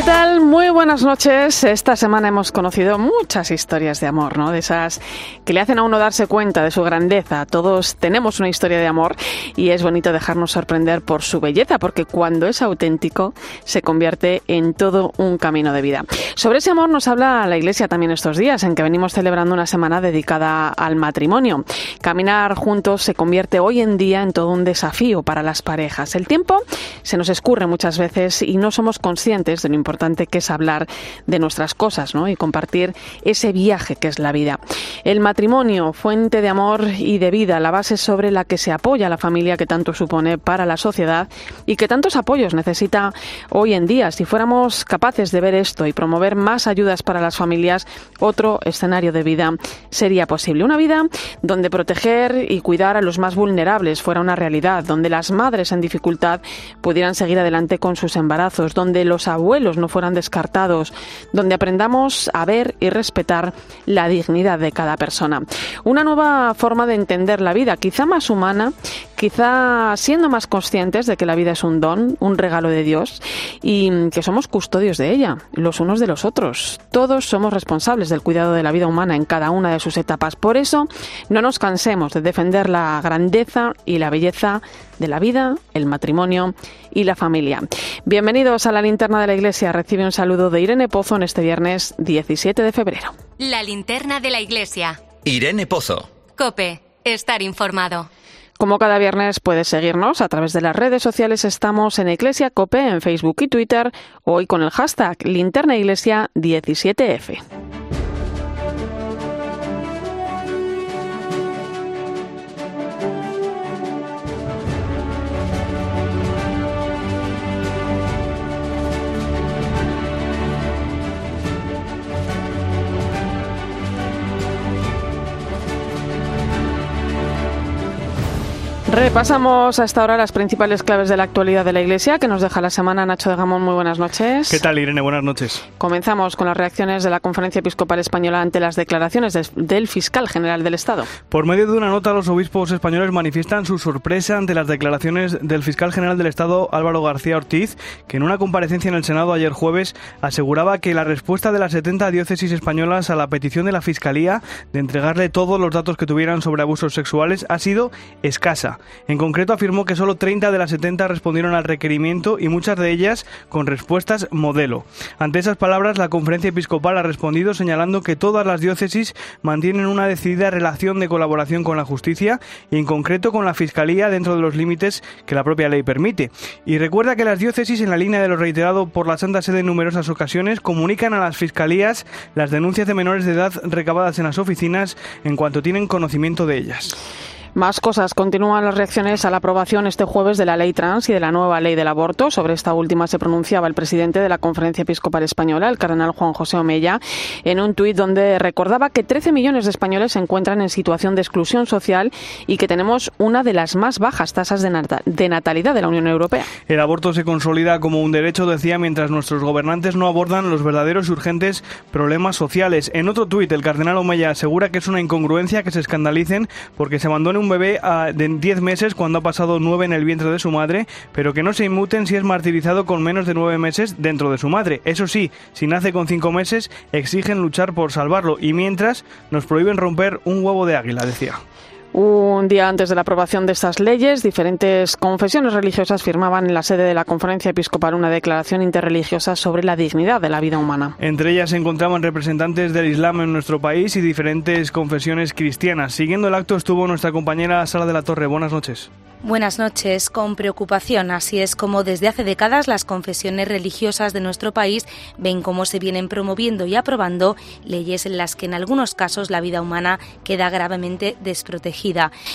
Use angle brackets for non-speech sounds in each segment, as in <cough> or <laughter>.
¿Qué tal? Muy buenas noches. Esta semana hemos conocido muchas historias de amor, ¿no? De esas que le hacen a uno darse cuenta de su grandeza. Todos tenemos una historia de amor y es bonito dejarnos sorprender por su belleza, porque cuando es auténtico se convierte en todo un camino de vida. Sobre ese amor nos habla la Iglesia también estos días, en que venimos celebrando una semana dedicada al matrimonio. Caminar juntos se convierte hoy en día en todo un desafío para las parejas. El tiempo se nos escurre muchas veces y no somos conscientes de lo importante que es hablar de nuestras cosas ¿no? y compartir ese viaje que es la vida. El matrimonio, fuente de amor y de vida, la base sobre la que se apoya la familia que tanto supone para la sociedad y que tantos apoyos necesita hoy en día. Si fuéramos capaces de ver esto y promover más ayudas para las familias, otro escenario de vida sería posible. Una vida donde proteger y cuidar a los más vulnerables fuera una realidad, donde las madres en dificultad pudieran seguir adelante con sus embarazos, donde los abuelos no fueran descartados, donde aprendamos a ver y respetar la dignidad de cada persona. Una nueva forma de entender la vida, quizá más humana, quizá siendo más conscientes de que la vida es un don, un regalo de Dios y que somos custodios de ella, los unos de los otros. Todos somos responsables del cuidado de la vida humana en cada una de sus etapas. Por eso, no nos cansemos de defender la grandeza y la belleza de la vida, el matrimonio y la familia. Bienvenidos a la linterna de la iglesia. Recibe un saludo de Irene Pozo en este viernes 17 de febrero. La linterna de la iglesia. Irene Pozo. Cope, estar informado. Como cada viernes puedes seguirnos a través de las redes sociales. Estamos en Iglesia Cope en Facebook y Twitter, hoy con el hashtag Linterna Iglesia 17F. Repasamos hasta ahora las principales claves de la actualidad de la Iglesia que nos deja la semana Nacho de Gamón. Muy buenas noches. ¿Qué tal, Irene? Buenas noches. Comenzamos con las reacciones de la Conferencia Episcopal Española ante las declaraciones de, del fiscal general del Estado. Por medio de una nota, los obispos españoles manifiestan su sorpresa ante las declaraciones del fiscal general del Estado, Álvaro García Ortiz, que en una comparecencia en el Senado ayer jueves aseguraba que la respuesta de las 70 diócesis españolas a la petición de la Fiscalía de entregarle todos los datos que tuvieran sobre abusos sexuales ha sido escasa. En concreto, afirmó que solo 30 de las 70 respondieron al requerimiento y muchas de ellas con respuestas modelo. Ante esas palabras, la conferencia episcopal ha respondido señalando que todas las diócesis mantienen una decidida relación de colaboración con la justicia y en concreto con la Fiscalía dentro de los límites que la propia ley permite. Y recuerda que las diócesis, en la línea de lo reiterado por la Santa Sede en numerosas ocasiones, comunican a las fiscalías las denuncias de menores de edad recabadas en las oficinas en cuanto tienen conocimiento de ellas. Más cosas. Continúan las reacciones a la aprobación este jueves de la ley trans y de la nueva ley del aborto. Sobre esta última se pronunciaba el presidente de la Conferencia Episcopal Española, el cardenal Juan José Omella, en un tuit donde recordaba que 13 millones de españoles se encuentran en situación de exclusión social y que tenemos una de las más bajas tasas de natalidad de la Unión Europea. El aborto se consolida como un derecho, decía, mientras nuestros gobernantes no abordan los verdaderos y urgentes problemas sociales. En otro tuit, el cardenal Omella asegura que es una incongruencia que se escandalicen porque se abandone un bebé ah, de 10 meses cuando ha pasado 9 en el vientre de su madre, pero que no se inmuten si es martirizado con menos de 9 meses dentro de su madre. Eso sí, si nace con 5 meses, exigen luchar por salvarlo y mientras nos prohíben romper un huevo de águila, decía. Un día antes de la aprobación de estas leyes, diferentes confesiones religiosas firmaban en la sede de la Conferencia Episcopal una declaración interreligiosa sobre la dignidad de la vida humana. Entre ellas se encontraban representantes del Islam en nuestro país y diferentes confesiones cristianas. Siguiendo el acto estuvo nuestra compañera Sara de la Torre. Buenas noches. Buenas noches. Con preocupación, así es como desde hace décadas las confesiones religiosas de nuestro país ven cómo se vienen promoviendo y aprobando leyes en las que en algunos casos la vida humana queda gravemente desprotegida.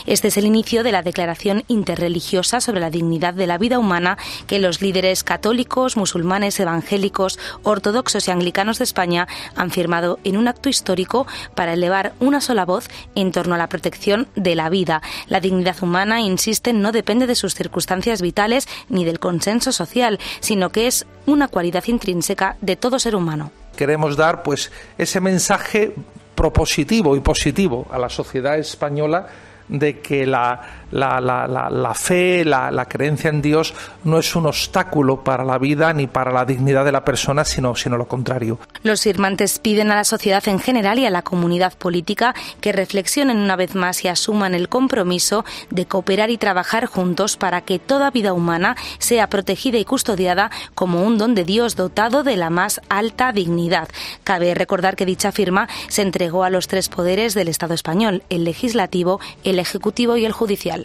Este es el inicio de la Declaración Interreligiosa sobre la Dignidad de la Vida Humana que los líderes católicos, musulmanes, evangélicos, ortodoxos y anglicanos de España han firmado en un acto histórico para elevar una sola voz en torno a la protección de la vida. La dignidad humana, insiste vocación no depende de sus circunstancias vitales ni del consenso social, sino que es una cualidad intrínseca de todo ser humano. Queremos dar pues ese mensaje propositivo y positivo a la sociedad española de que la, la, la, la fe, la, creencia en Dios no es un obstáculo para la vida ni para la dignidad de la persona, sino, lo contrario. Los firmantes piden a la sociedad en general y a la comunidad política que reflexionen una vez más y asuman el compromiso de cooperar y trabajar juntos para que toda vida humana sea protegida y custodiada como un don de Dios dotado de la más alta dignidad. Cabe recordar que dicha firma se entregó a los tres poderes del Estado español, el legislativo, el Ejecutivo y el Judicial.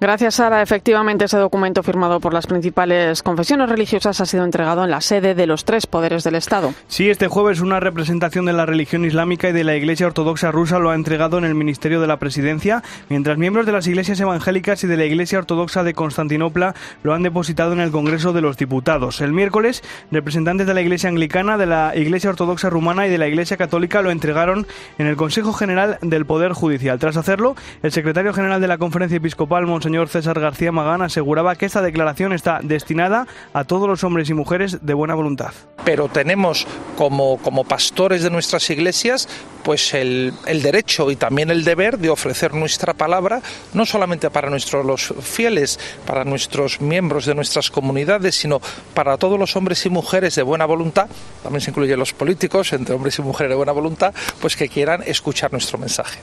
Gracias, Sara. Efectivamente, ese documento firmado por las principales confesiones religiosas ha sido entregado en la sede de los tres poderes del Estado. Sí, este jueves una representación de la religión islámica y de la Iglesia Ortodoxa rusa lo ha entregado en el Ministerio de la Presidencia, mientras miembros de las iglesias evangélicas y de la Iglesia Ortodoxa de Constantinopla lo han depositado en el Congreso de los Diputados. El miércoles, representantes de la Iglesia Anglicana, de la Iglesia Ortodoxa Rumana y de la Iglesia Católica lo entregaron en el Consejo General del Poder Judicial. Tras hacerlo, el secretario general de la Conferencia Episcopal, señor César García Magán aseguraba que esta declaración está destinada a todos los hombres y mujeres de buena voluntad. Pero tenemos como, como pastores de nuestras iglesias pues el, el, derecho y también el deber de ofrecer nuestra palabra no solamente para nuestros los fieles, para nuestros miembros de nuestras comunidades, sino para todos los hombres y mujeres de buena voluntad, también se incluyen los políticos, entre hombres y mujeres de buena voluntad, pues que quieran escuchar nuestro mensaje.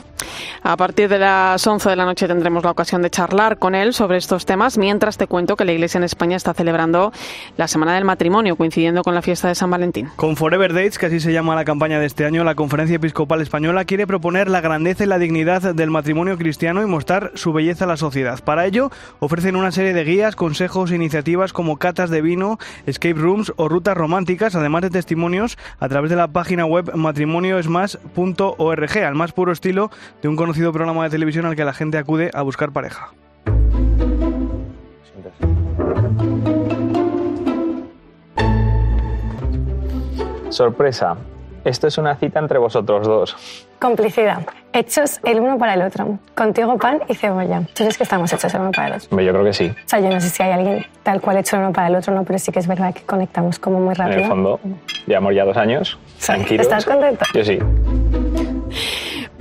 A partir de las 11 de la noche tendremos la ocasión de charlar con él sobre estos temas, mientras te cuento que la Iglesia en España está celebrando la Semana del Matrimonio, coincidiendo con la fiesta de San Valentín. Con Forever Dates, que así se llama la campaña de este año, la Conferencia Episcopal Española quiere proponer la grandeza y la dignidad del matrimonio cristiano y mostrar su belleza a la sociedad. Para ello, ofrecen una serie de guías, consejos e iniciativas como catas de vino, escape rooms o rutas románticas, además de testimonios a través de la página web matrimonioesmas.org, al más puro estilo de un conocido programa de televisión al que la gente acude a buscar pareja. Sorpresa. Esto es una cita entre vosotros dos. Complicidad. Hechos el uno para el otro. Contigo pan y cebolla. ¿Tú crees que estamos hechos el uno para el otro? Yo creo que sí. O sea, yo no sé si hay alguien tal cual hecho el uno para el otro, no, pero sí que es verdad que conectamos como muy rápido. En el fondo, llevamos ya dos años. Tranquilos. ¿Estás contento? Yo sí.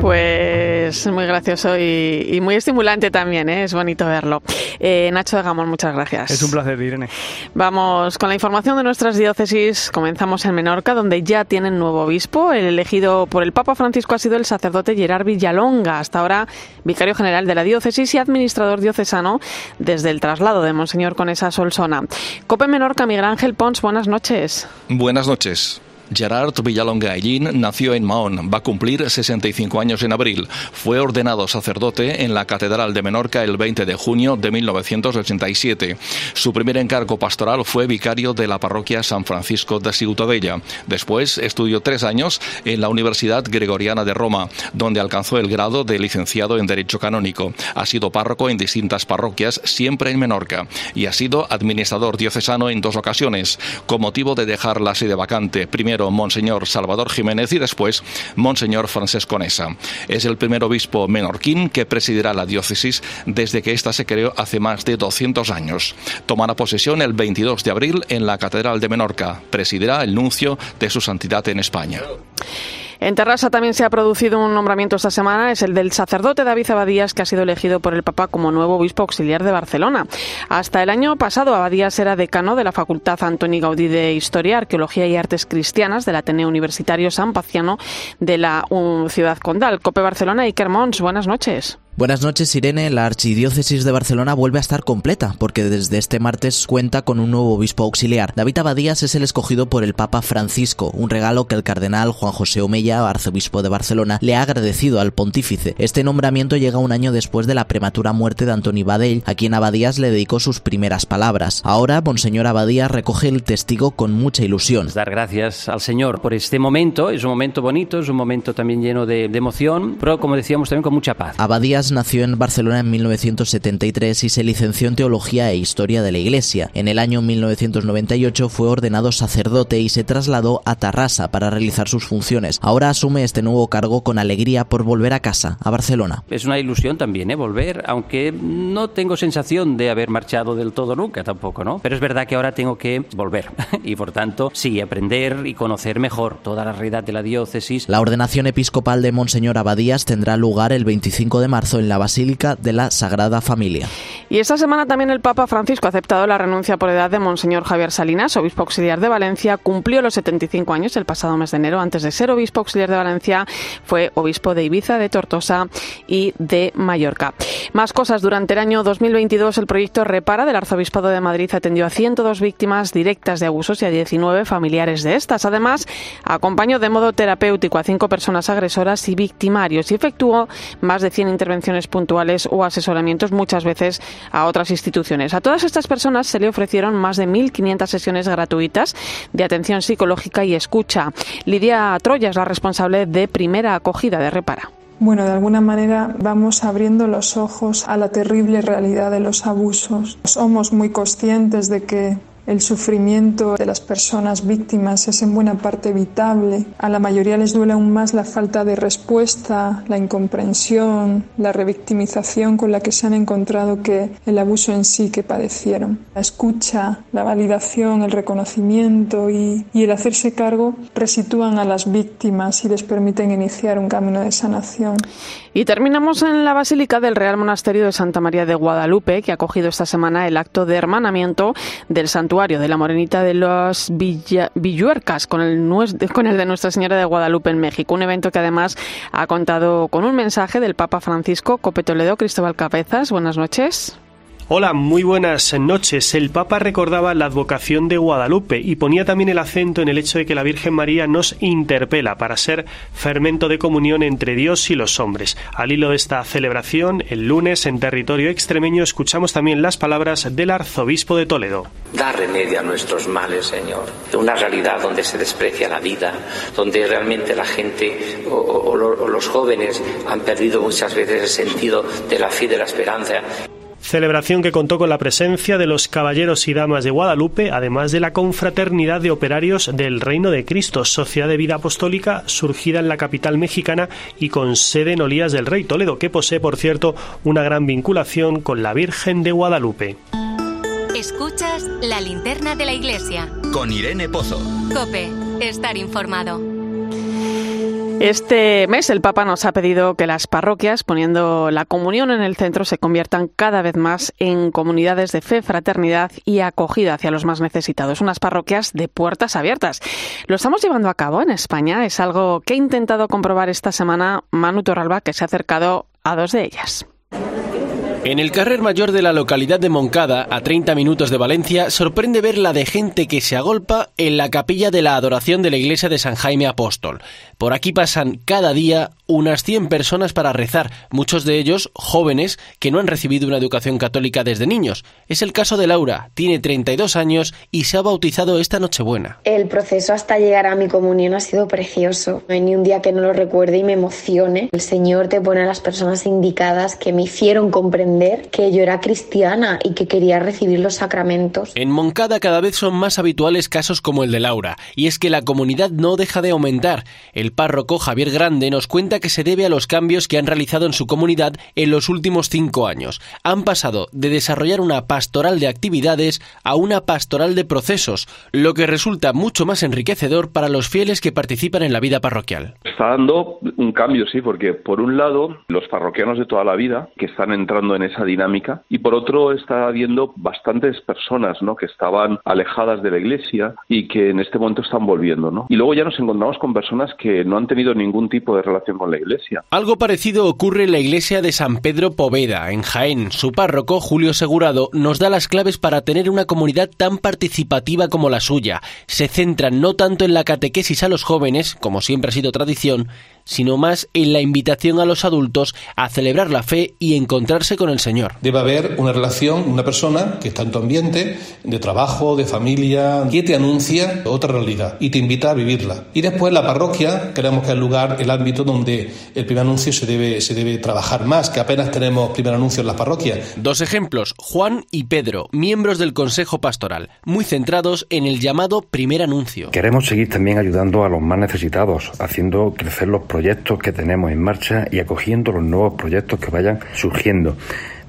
Pues muy gracioso y, muy estimulante también, ¿eh? es bonito verlo. Eh, Nacho de Gamón, muchas gracias. Es un placer, Irene. Vamos con la información de nuestras diócesis. Comenzamos en Menorca, donde ya tienen nuevo obispo. El elegido por el Papa Francisco ha sido el sacerdote Gerard Villalonga, hasta ahora vicario general de la diócesis y administrador diocesano desde el traslado de Monseñor Conesa Solsona. Cope Menorca, Miguel Ángel Pons, buenas noches. Buenas noches. Gerard Villalonga Aillín nació en Mahón, va a cumplir 65 años en abril. Fue ordenado sacerdote en la Catedral de Menorca el 20 de junio de 1987. Su primer encargo pastoral fue vicario de la parroquia San Francisco de Ciutadella. Después estudió tres años en la Universidad Gregoriana de Roma, donde alcanzó el grado de licenciado en Derecho Canónico. Ha sido párroco en distintas parroquias, siempre en Menorca, y ha sido administrador diocesano en dos ocasiones, con motivo de dejar la sede vacante. Primero Monseñor Salvador Jiménez y después Monseñor Francesco Nesa. Es el primer obispo menorquín que presidirá la diócesis desde que ésta se creó hace más de 200 años. Tomará posesión el 22 de abril en la Catedral de Menorca. Presidirá el nuncio de su santidad en España. En Terrassa también se ha producido un nombramiento esta semana, es el del sacerdote David Abadías, que ha sido elegido por el Papa como nuevo obispo auxiliar de Barcelona. Hasta el año pasado, Abadías era decano de la Facultad Antoni Gaudí de Historia, Arqueología y Artes Cristianas del Ateneo Universitario San Paciano de la Ciudad Condal. Cope Barcelona, y Mons, buenas noches. Buenas noches, Irene. La Archidiócesis de Barcelona vuelve a estar completa porque desde este martes cuenta con un nuevo obispo auxiliar. David Abadías es el escogido por el Papa Francisco, un regalo que el cardenal Juan José Omeya, arzobispo de Barcelona, le ha agradecido al pontífice. Este nombramiento llega un año después de la prematura muerte de Antoni Badell, a quien Abadías le dedicó sus primeras palabras. Ahora, Monseñor Abadías recoge el testigo con mucha ilusión. Dar gracias al Señor por este momento. Es un momento bonito, es un momento también lleno de, emoción, pero como decíamos también con mucha paz. Abadías Nació en Barcelona en 1973 y se licenció en Teología e Historia de la Iglesia. En el año 1998 fue ordenado sacerdote y se trasladó a Tarrasa para realizar sus funciones. Ahora asume este nuevo cargo con alegría por volver a casa, a Barcelona. Es una ilusión también, ¿eh? Volver, aunque no tengo sensación de haber marchado del todo nunca tampoco, ¿no? Pero es verdad que ahora tengo que volver <laughs> y por tanto, sí, aprender y conocer mejor toda la realidad de la diócesis. La ordenación episcopal de Monseñor Abadías tendrá lugar el 25 de marzo en la Basílica de la Sagrada Familia. Y esta semana también el Papa Francisco ha aceptado la renuncia por edad de Monseñor Javier Salinas, obispo auxiliar de Valencia. Cumplió los 75 años el pasado mes de enero. Antes de ser obispo auxiliar de Valencia, fue obispo de Ibiza, de Tortosa y de Mallorca. Más cosas. Durante el año 2022, el proyecto Repara del Arzobispado de Madrid atendió a 102 víctimas directas de abusos y a 19 familiares de estas. Además, acompañó de modo terapéutico a cinco personas agresoras y victimarios y efectuó más de 100 intervenciones puntuales o asesoramientos, muchas veces a otras instituciones. A todas estas personas se le ofrecieron más de 1.500 sesiones gratuitas de atención psicológica y escucha. Lidia Troya es la responsable de primera acogida de Repara. Bueno, de alguna manera vamos abriendo los ojos a la terrible realidad de los abusos. Somos muy conscientes de que el sufrimiento de las personas víctimas es en buena parte evitable. A la mayoría les duele aún más la falta de respuesta, la incomprensión, la revictimización con la que se han encontrado que el abuso en sí que padecieron. La escucha, la validación, el reconocimiento y, el hacerse cargo resitúan a las víctimas y les permiten iniciar un camino de sanación. Y terminamos en la Basílica del Real Monasterio de Santa María de Guadalupe, que ha acogido esta semana el acto de hermanamiento del de la Morenita de los Villuercas con el, <laughs> con el de Nuestra Señora de Guadalupe en México. Un evento que además ha contado con un mensaje del Papa Francisco Cope Toledo, Cristóbal Cabezas. Buenas noches. Hola, muy buenas noches. El Papa recordaba la advocación de Guadalupe y ponía también el acento en el hecho de que la Virgen María nos interpela para ser fermento de comunión entre Dios y los hombres. Al hilo de esta celebración, el lunes en territorio extremeño escuchamos también las palabras del arzobispo de Toledo. Da remedio a nuestros males, Señor. Una realidad donde se desprecia la vida, donde realmente la gente o, o, o los jóvenes han perdido muchas veces el sentido de la fe y de la esperanza. Celebración que contó con la presencia de los caballeros y damas de Guadalupe, además de la confraternidad de operarios del Reino de Cristo, sociedad de vida apostólica surgida en la capital mexicana y con sede en Olías del Rey Toledo, que posee, por cierto, una gran vinculación con la Virgen de Guadalupe. Escuchas la linterna de la iglesia. Con Irene Pozo. Cope, estar informado. Este mes el Papa nos ha pedido que las parroquias, poniendo la comunión en el centro, se conviertan cada vez más en comunidades de fe, fraternidad y acogida hacia los más necesitados. Unas parroquias de puertas abiertas. Lo estamos llevando a cabo en España. Es algo que ha intentado comprobar esta semana Manu Torralba, que se ha acercado a dos de ellas. En el carrer mayor de la localidad de Moncada, a 30 minutos de Valencia, sorprende ver la de gente que se agolpa en la capilla de la adoración de la iglesia de San Jaime Apóstol. Por aquí pasan cada día unas 100 personas para rezar, muchos de ellos jóvenes que no han recibido una educación católica desde niños. Es el caso de Laura, tiene 32 años y se ha bautizado esta Nochebuena. El proceso hasta llegar a mi comunión ha sido precioso. No hay ni un día que no lo recuerde y me emocione. El Señor te pone a las personas indicadas que me hicieron comprender que yo era cristiana y que quería recibir los sacramentos. En Moncada cada vez son más habituales casos como el de Laura, y es que la comunidad no deja de aumentar. El párroco Javier Grande nos cuenta que se debe a los cambios que han realizado en su comunidad en los últimos cinco años. Han pasado de desarrollar una pastoral de actividades a una pastoral de procesos, lo que resulta mucho más enriquecedor para los fieles que participan en la vida parroquial. Está dando un cambio, sí, porque por un lado los parroquianos de toda la vida que están entrando en esa dinámica y por otro está habiendo bastantes personas ¿no? que estaban alejadas de la iglesia y que en este momento están volviendo. ¿no? Y luego ya nos encontramos con personas que no han tenido ningún tipo de relación con la iglesia. Algo parecido ocurre en la iglesia de San Pedro Poveda, en Jaén. Su párroco, Julio Segurado, nos da las claves para tener una comunidad tan participativa como la suya. Se centran no tanto en la catequesis a los jóvenes, como siempre ha sido tradición, sino más en la invitación a los adultos a celebrar la fe y encontrarse con el Señor. Debe haber una relación, una persona que está en tu ambiente, de trabajo, de familia, que te anuncia otra realidad y te invita a vivirla. Y después la parroquia, creemos que es el lugar, el ámbito donde el primer anuncio se debe, se debe trabajar más, que apenas tenemos primer anuncio en las parroquias. Dos ejemplos, Juan y Pedro, miembros del Consejo Pastoral, muy centrados en el llamado primer anuncio. Queremos seguir también ayudando a los más necesitados, haciendo crecer los proyectos que tenemos en marcha y acogiendo los nuevos proyectos que vayan surgiendo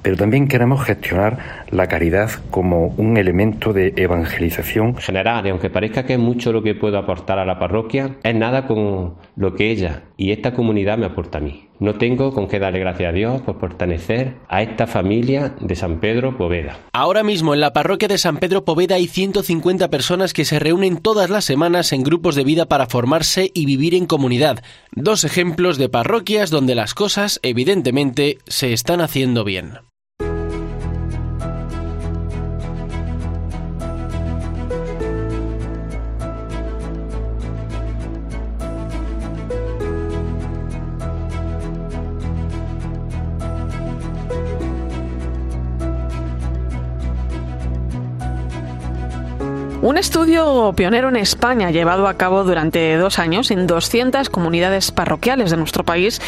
pero también queremos gestionar la caridad como un elemento de evangelización. General, y aunque parezca que es mucho lo que puedo aportar a la parroquia, es nada con lo que ella y esta comunidad me aporta a mí. No tengo con qué darle gracias a Dios por pertenecer a esta familia de San Pedro Poveda. Ahora mismo en la parroquia de San Pedro Poveda hay 150 personas que se reúnen todas las semanas en grupos de vida para formarse y vivir en comunidad. Dos ejemplos de parroquias donde las cosas, evidentemente, se están haciendo bien. Un estudio pionero en España, llevado a cabo durante dos años en 200 comunidades parroquiales de nuestro país,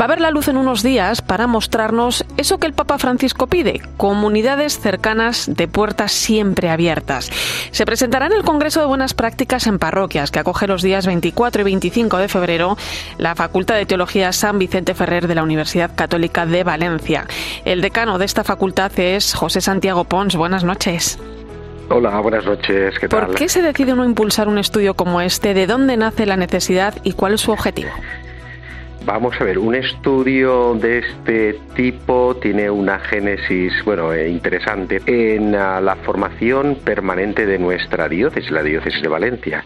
va a ver la luz en unos días para mostrarnos eso que el Papa Francisco pide, comunidades cercanas de puertas siempre abiertas. Se presentará en el Congreso de Buenas Prácticas en Parroquias, que acoge los días 24 y 25 de febrero la Facultad de Teología San Vicente Ferrer de la Universidad Católica de Valencia. El decano de esta facultad es José Santiago Pons. Buenas noches. Hola, buenas noches. ¿Qué tal? ¿Por qué se decide uno impulsar un estudio como este? ¿De dónde nace la necesidad y cuál es su objetivo? Vamos a ver, un estudio de este tipo tiene una génesis, bueno, eh, interesante en uh, la formación permanente de nuestra diócesis, la diócesis de Valencia.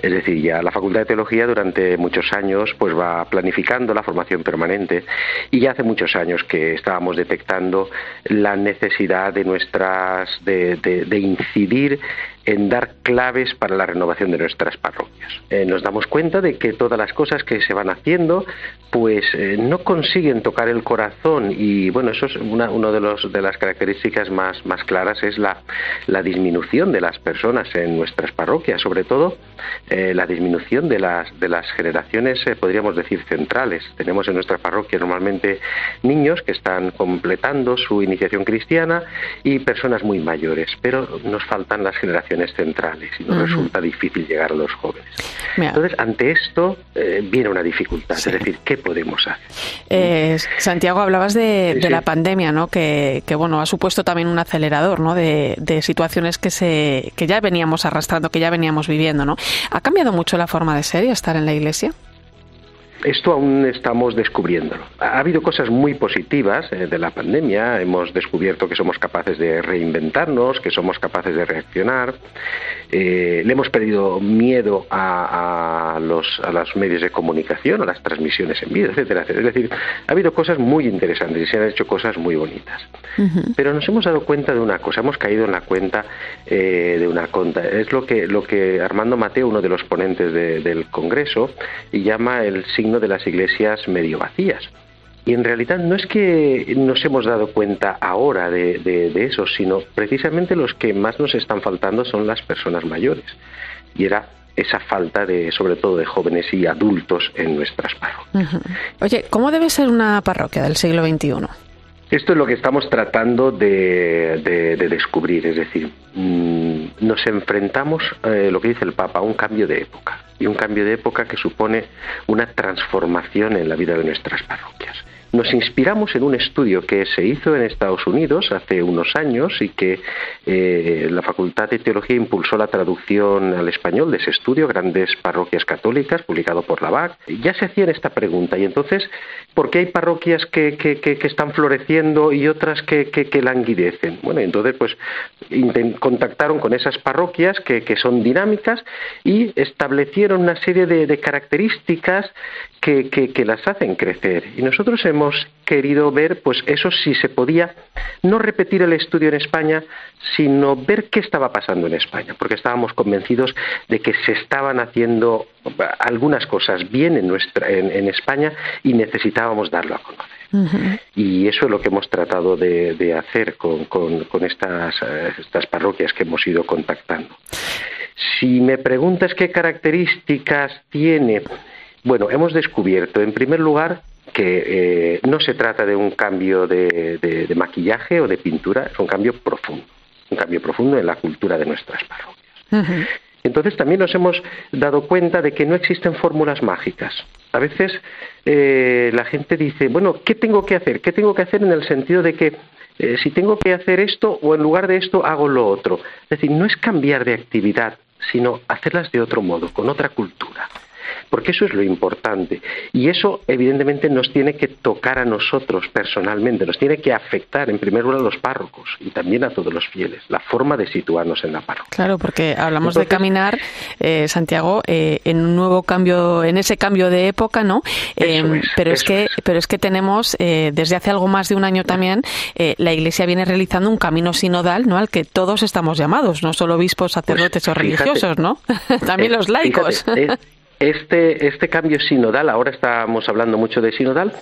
Es decir, ya la Facultad de Teología durante muchos años pues va planificando la formación permanente y ya hace muchos años que estábamos detectando la necesidad de nuestras de, de, de incidir en dar claves para la renovación de nuestras parroquias. Eh, nos damos cuenta de que todas las cosas que se van haciendo pues eh, no consiguen tocar el corazón y bueno, eso es una uno de, los, de las características más, más claras es la, la disminución de las personas en nuestras parroquias, sobre todo eh, la disminución de las, de las generaciones, podríamos decir, centrales. Tenemos en nuestra parroquia normalmente niños que están completando su iniciación cristiana y personas muy mayores, pero nos faltan las generaciones centrales y nos resulta difícil llegar a los jóvenes. Entonces, ante esto eh, viene una dificultad, es decir, ¿qué podemos hacer? Santiago, hablabas de, de la pandemia, ¿no? Que, que, bueno, ha supuesto también un acelerador, ¿no? De, de situaciones que, se, que ya veníamos arrastrando, que ya veníamos viviendo, ¿no? ¿Ha cambiado mucho la forma de ser y estar en la Iglesia? Esto aún estamos descubriéndolo. Ha habido cosas muy positivas eh, de la pandemia. Hemos descubierto que somos capaces de reinventarnos, que somos capaces de reaccionar. Eh, le hemos perdido miedo a, a, los, a los medios de comunicación, a las transmisiones en vídeo, etcétera, etcétera. Es decir, ha habido cosas muy interesantes y se han hecho cosas muy bonitas. Uh -huh. Pero nos hemos dado cuenta de una cosa, hemos caído en la cuenta eh, de una conta. Es lo que, lo que Armando Mateo, uno de los ponentes de, del Congreso, llama el signo de las iglesias medio vacías. Y en realidad no es que nos hemos dado cuenta ahora de, de, de, eso, sino precisamente los que más nos están faltando son las personas mayores. Y era esa falta de, sobre todo, de jóvenes y adultos en nuestras parroquias. Uh -huh. Oye, ¿cómo debe ser una parroquia del siglo XXI? Esto es lo que estamos tratando de, de, de descubrir, es decir, mmm, nos enfrentamos, eh, lo que dice el Papa, a un cambio de época, y un cambio de época que supone una transformación en la vida de nuestras parroquias nos inspiramos en un estudio que se hizo en Estados Unidos hace unos años y que eh, la Facultad de Teología impulsó la traducción al español de ese estudio, Grandes Parroquias Católicas, publicado por la BAC. Ya se hacía esta pregunta y entonces, ¿por qué hay parroquias que, que están floreciendo y otras que, languidecen? Bueno, entonces pues contactaron con esas parroquias que, son dinámicas y establecieron una serie de, de características que, las hacen crecer. Y nosotros hemos hemos querido ver, pues eso sí se podía, no repetir el estudio en España, sino ver qué estaba pasando en España, porque estábamos convencidos de que se estaban haciendo algunas cosas bien en, nuestra, en, España y necesitábamos darlo a conocer. Y eso es lo que hemos tratado de, hacer con, con, estas, estas parroquias que hemos ido contactando. Si me preguntas qué características tiene, bueno, hemos descubierto, en primer lugar, que eh, no se trata de un cambio de, maquillaje o de pintura, es un cambio profundo, un cambio profundo en la cultura de nuestras parroquias. Entonces también nos hemos dado cuenta de que no existen fórmulas mágicas. A veces eh, la gente dice, bueno, ¿qué tengo que hacer? ¿Qué tengo que hacer en el sentido de que eh, si tengo que hacer esto o en lugar de esto hago lo otro? Es decir, no es cambiar de actividad, sino hacerlas de otro modo, con otra cultura porque eso es lo importante. Y eso, evidentemente, nos tiene que tocar a nosotros personalmente, nos tiene que afectar, en primer lugar, a los párrocos y también a todos los fieles, la forma de situarnos en la parroquia. Claro, porque hablamos de caminar, eh, Santiago, eh, en un nuevo cambio, en ese cambio de época, ¿no? Eh, pero, es que, pero es que tenemos, desde hace algo más de un año también, la Iglesia viene realizando un camino sinodal, ¿no? Al que todos estamos llamados, no solo obispos, sacerdotes o religiosos, ¿no? <laughs> también los laicos. Este, este cambio sinodal, ahora estamos hablando mucho de sinodal,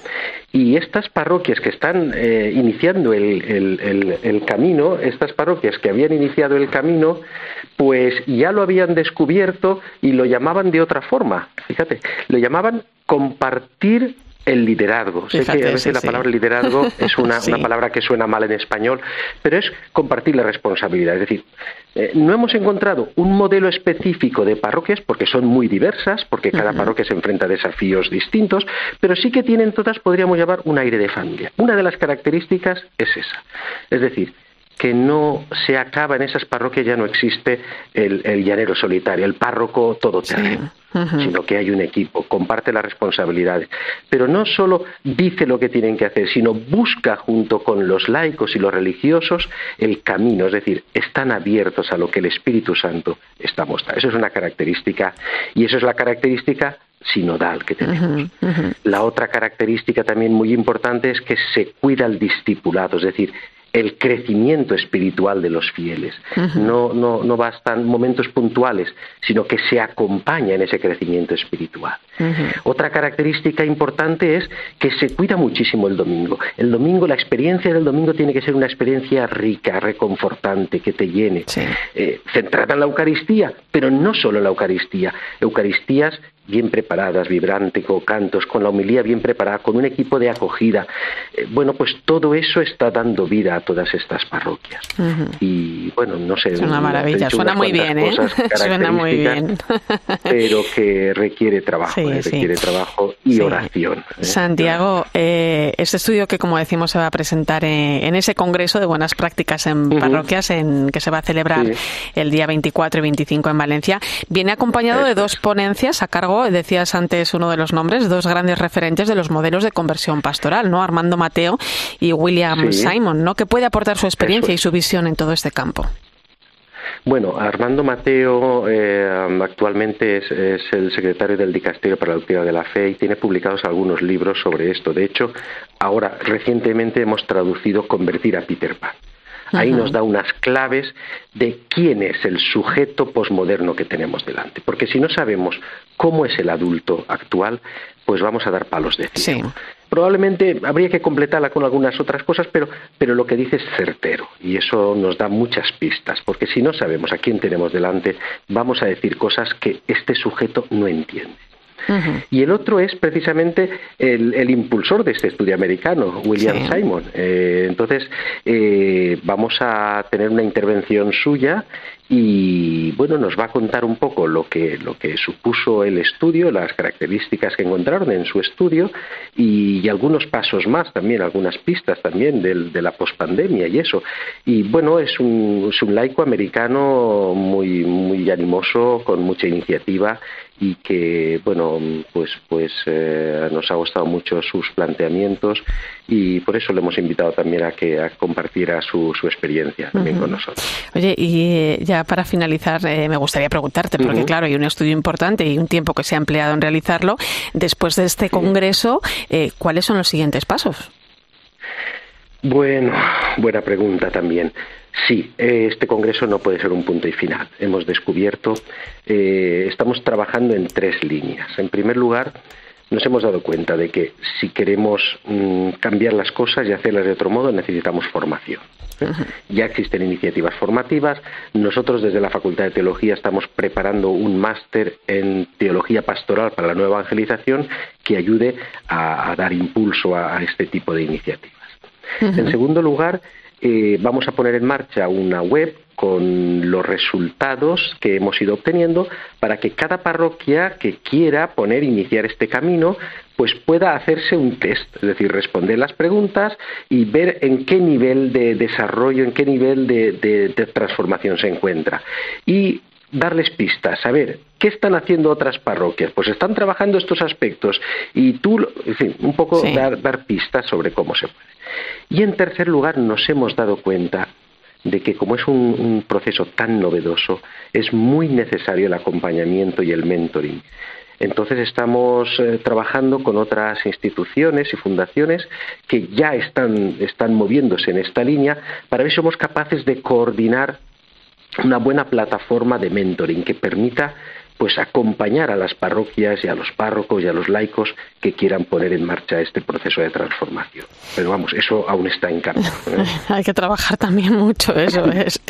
y estas parroquias que están eh, iniciando el, camino, estas parroquias que habían iniciado el camino, pues ya lo habían descubierto y lo llamaban de otra forma. Fíjate, lo llamaban compartir el liderazgo. sé que a veces la palabra liderazgo <laughs> es una, una, palabra que suena mal en español, pero es compartir la responsabilidad. Es decir, eh, no hemos encontrado un modelo específico de parroquias porque son muy diversas, porque cada parroquia se enfrenta a desafíos distintos, pero sí que tienen todas, podríamos llamar, un aire de familia. Una de las características es esa. Es decir, que no se acaba en esas parroquias, ya no existe el, llanero solitario, el párroco todoterreno, sino que hay un equipo, comparte las responsabilidades. Pero no solo dice lo que tienen que hacer, sino busca junto con los laicos y los religiosos el camino, es decir, están abiertos a lo que el Espíritu Santo está mostrando. Eso es una característica, y eso es la característica sinodal que tenemos. La otra característica también muy importante es que se cuida el discipulado, es decir, el crecimiento espiritual de los fieles. no, no, no bastan momentos puntuales, sino que se acompaña en ese crecimiento espiritual. Otra característica importante es que se cuida muchísimo el domingo. El domingo, la experiencia del domingo tiene que ser una experiencia rica, reconfortante, que te llene, eh, centrada en la Eucaristía, pero no solo en la Eucaristía. Eucaristías bien preparadas, vibrante, con cantos, con la homilía bien preparada, con un equipo de acogida. Eh, bueno, pues todo eso está dando vida a todas estas parroquias. Y bueno, no sé. Es una maravilla, <laughs> suena muy bien, ¿eh? Suena muy bien. pero que requiere trabajo, ¿eh? requiere trabajo y oración. ¿eh? Santiago, este estudio que, como decimos, se va a presentar en, ese congreso de buenas prácticas en parroquias en que se va a celebrar el día 24 y 25 en Valencia, viene acompañado de dos ponencias a cargo decías antes uno de los nombres, dos grandes referentes de los modelos de conversión pastoral, ¿no? Armando Mateo y William Simon, ¿no? Que puede aportar su experiencia y su visión en todo este campo. Bueno, Armando Mateo eh, actualmente es, el secretario del Dicasterio para la Doctrina de la Fe y tiene publicados algunos libros sobre esto. De hecho, ahora recientemente hemos traducido Convertir a Peter Pan. Ahí nos da unas claves de quién es el sujeto posmoderno que tenemos delante. Porque si no sabemos cómo es el adulto actual, pues vamos a dar palos de cielo. Probablemente habría que completarla con algunas otras cosas, pero, pero lo que dice es certero y eso nos da muchas pistas, porque si no sabemos a quién tenemos delante, vamos a decir cosas que este sujeto no entiende. Y el otro es precisamente el, impulsor de este estudio americano, William Simon. Eh, entonces, eh, vamos a tener una intervención suya y bueno, nos va a contar un poco lo que, lo que supuso el estudio, las características que encontraron en su estudio y, algunos pasos más también, algunas pistas también de la pospandemia y eso. Y bueno, es un, es un laico americano muy, muy animoso, con mucha iniciativa y que bueno pues pues eh, nos ha gustado mucho sus planteamientos y por eso le hemos invitado también a que compartiera su, su experiencia también con nosotros. Oye, y eh, ya para finalizar eh, me gustaría preguntarte, porque claro, hay un estudio importante y un tiempo que se ha empleado en realizarlo. Después de este congreso, ¿cuáles son los siguientes pasos? Bueno, buena pregunta también. Sí, este Congreso no puede ser un punto y final. Hemos descubierto, eh, estamos trabajando en tres líneas. En primer lugar, nos hemos dado cuenta de que si queremos mm, cambiar las cosas y hacerlas de otro modo, necesitamos formación. Ya existen iniciativas formativas. Nosotros desde la Facultad de Teología estamos preparando un máster en teología pastoral para la nueva evangelización que ayude a, dar impulso a, este tipo de iniciativas. En segundo lugar, eh, vamos a poner en marcha una web con los resultados que hemos ido obteniendo para que cada parroquia que quiera poner iniciar este camino pues pueda hacerse un test, es decir, responder las preguntas y ver en qué nivel de desarrollo, en qué nivel de, transformación se encuentra. Darles pistas, saber qué están haciendo otras parroquias, pues están trabajando estos aspectos y tú, en fin, un poco dar, dar pistas sobre cómo se puede. Y en tercer lugar, nos hemos dado cuenta de que como es un, proceso tan novedoso, es muy necesario el acompañamiento y el mentoring. Entonces estamos eh, trabajando con otras instituciones y fundaciones que ya están, están moviéndose en esta línea para ver si somos capaces de coordinar una buena plataforma de mentoring que permita pues acompañar a las parroquias y a los párrocos y a los laicos que quieran poner en marcha este proceso de transformación. Pero vamos, eso aún está en camino. ¿eh? <laughs> Hay que trabajar también mucho, eso <laughs> es.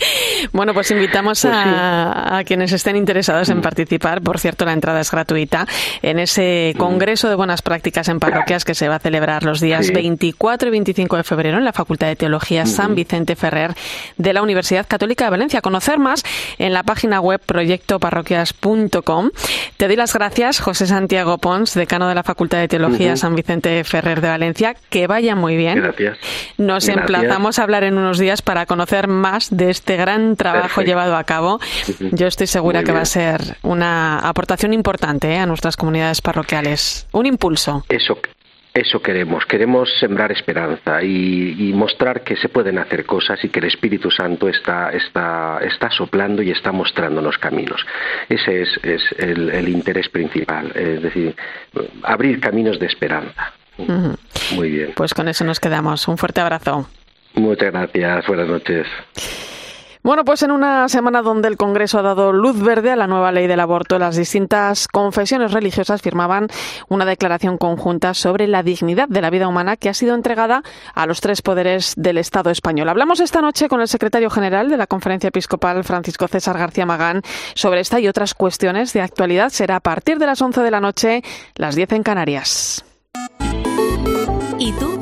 Bueno, pues invitamos pues a, quienes estén interesados en mm. participar. Por cierto, la entrada es gratuita en ese mm. Congreso de Buenas Prácticas en Parroquias que se va a celebrar los días 24 y 25 de febrero en la Facultad de Teología San Vicente Ferrer de la Universidad Católica de Valencia. Conocer más en la página web proyectoparroquias.com te doy las gracias, José Santiago Pons, decano de la Facultad de Teología San Vicente Ferrer de Valencia. Que vaya muy bien. Gracias. Nos emplazamos a hablar en unos días para conocer más de este gran trabajo llevado a cabo. Yo estoy segura que va a ser una aportación importante ¿eh? a nuestras comunidades parroquiales. Un impulso. Eso, eso queremos, queremos sembrar esperanza y, mostrar que se pueden hacer cosas y que el Espíritu Santo está, está, está soplando y está mostrándonos caminos. Ese es, es el, interés principal, es decir, abrir caminos de esperanza. Muy bien. Pues con eso nos quedamos. Un fuerte abrazo. Muchas gracias. Buenas noches. Bueno, pues en una semana donde el Congreso ha dado luz verde a la nueva ley del aborto, las distintas confesiones religiosas firmaban una declaración conjunta sobre la dignidad de la vida humana que ha sido entregada a los tres poderes del Estado español. Hablamos esta noche con el secretario general de la Conferencia Episcopal, Francisco César García Magán, sobre esta y otras cuestiones de actualidad. Será a partir de las 11 de la noche, las 10 en Canarias. ¿Y tú?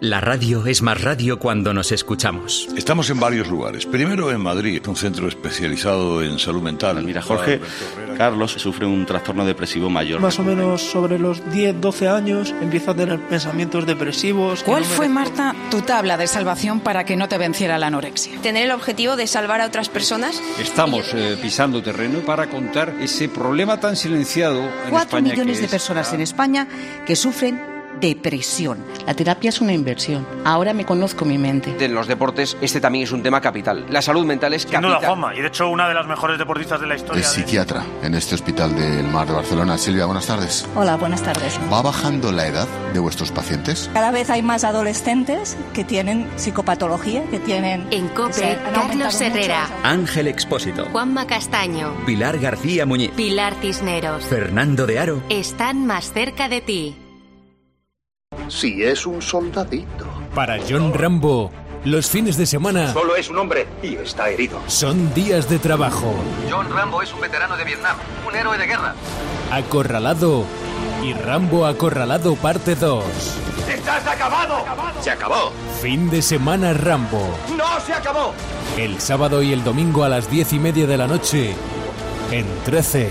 La radio es más radio cuando nos escuchamos. Estamos en varios lugares. Primero en Madrid, un centro especializado en salud mental. Mira, Jorge, Carlos sufre un trastorno depresivo mayor. Más o menos sobre los 10, 12 años empieza a tener pensamientos depresivos. ¿Cuál fue, Marta, tu tabla de salvación para que no te venciera la anorexia? Tener el objetivo de salvar a otras personas. Estamos eh, pisando terreno para contar ese problema tan silenciado en Cuatro millones de personas en España que sufren depresión. La terapia es una inversión. Ahora me conozco mi mente. En los deportes este también es un tema capital. La salud mental es capital. Sin duda, Juanma. Y de hecho una de las mejores deportistas de la historia. Es psiquiatra en este Hospital del Mar de Barcelona. Silvia, buenas tardes. Hola, buenas tardes. ¿Va bajando la edad de vuestros pacientes? Cada vez hay más adolescentes que tienen psicopatología, que tienen... En COPE, Carlos Herrera. Ángel Expósito. Juanma Castaño. Pilar García Muñiz. Pilar Cisneros. Fernando de Aro. Están más cerca de ti si es un soldadito. Para John Rambo, los fines de semana... Solo es un hombre y está herido. Son días de trabajo. John Rambo es un veterano de Vietnam, un héroe de guerra. Acorralado y Rambo Acorralado parte 2. ¡Estás acabado! ¡Se acabó! Fin de semana Rambo. ¡No se acabó! El sábado y el domingo a las diez y media de la noche en 13.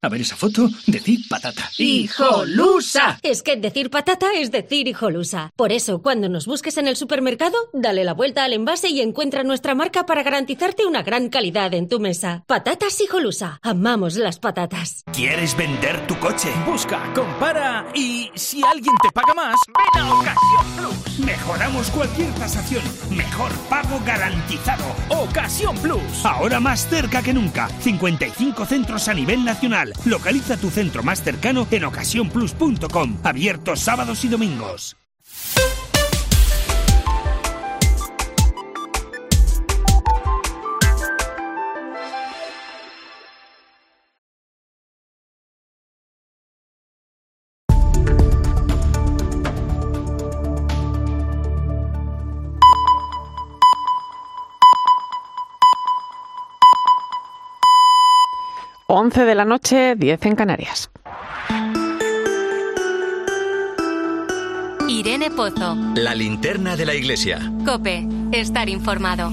A ver esa foto, decir patata. ¡Hijolusa! Es que decir patata es decir hijolusa. Por eso, cuando nos busques en el supermercado, dale la vuelta al envase y encuentra nuestra marca para garantizarte una gran calidad en tu mesa. Patatas hijolusa. Amamos las patatas. ¿Quieres vender tu coche? Busca, compara y si alguien te paga más, ven a Ocasión Plus. Mejoramos cualquier tasación. Mejor pago garantizado. Ocasión Plus. Ahora más cerca que nunca. 55 centros a nivel Localiza tu centro más cercano en ocasiónplus.com. Abierto sábados y domingos. Once de la noche, 10 en Canarias. Irene Pozo. La linterna de la iglesia. Cope. Estar informado.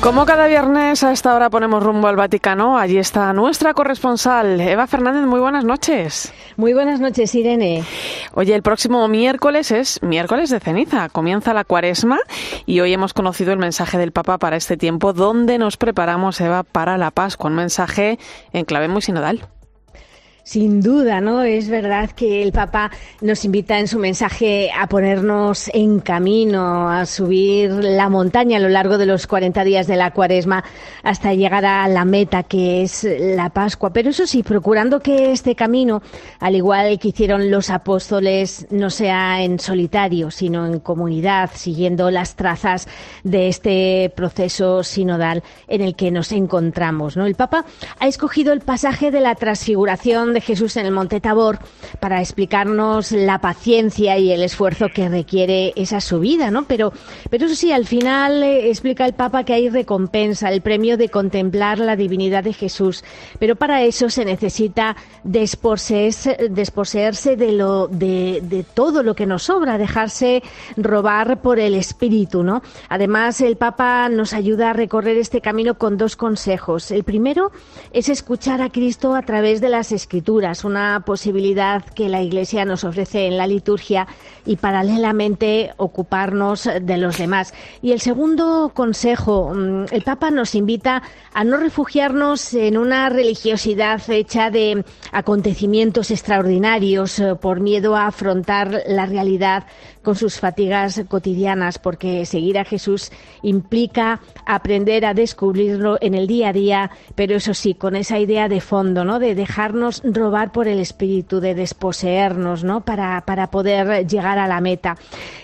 Como cada viernes a esta hora ponemos rumbo al Vaticano, allí está nuestra corresponsal, Eva Fernández. Muy buenas noches. Muy buenas noches, Irene. Oye, el próximo miércoles es miércoles de ceniza, comienza la cuaresma y hoy hemos conocido el mensaje del Papa para este tiempo, donde nos preparamos, Eva, para la Pascua, un mensaje en clave muy sinodal. Sin duda, ¿no? Es verdad que el Papa nos invita en su mensaje a ponernos en camino, a subir la montaña a lo largo de los 40 días de la cuaresma hasta llegar a la meta que es la Pascua. Pero eso sí, procurando que este camino, al igual que hicieron los apóstoles, no sea en solitario, sino en comunidad, siguiendo las trazas de este proceso sinodal en el que nos encontramos, ¿no? El Papa ha escogido el pasaje de la transfiguración de Jesús en el Monte Tabor para explicarnos la paciencia y el esfuerzo que requiere esa subida, ¿no? Pero, pero eso sí, al final eh, explica el Papa que hay recompensa, el premio de contemplar la divinidad de Jesús. Pero para eso se necesita desposeerse, desposeerse de, lo, de, de todo lo que nos sobra, dejarse robar por el Espíritu, ¿no? Además, el Papa nos ayuda a recorrer este camino con dos consejos. El primero es escuchar a Cristo a través de las Escrituras, una posibilidad que la Iglesia nos ofrece en la liturgia y paralelamente ocuparnos de los demás. Y el segundo consejo, mm, el Papa nos invita a no refugiarnos en una religiosidad hecha de acontecimientos extraordinarios eh, por miedo a afrontar la realidad con sus fatigas cotidianas, porque seguir a Jesús implica aprender a descubrirlo en el día a día, pero eso sí, con esa idea de fondo, ¿no? De dejarnos robar por el espíritu, de desposeernos, ¿no? Para, para poder llegar a la meta.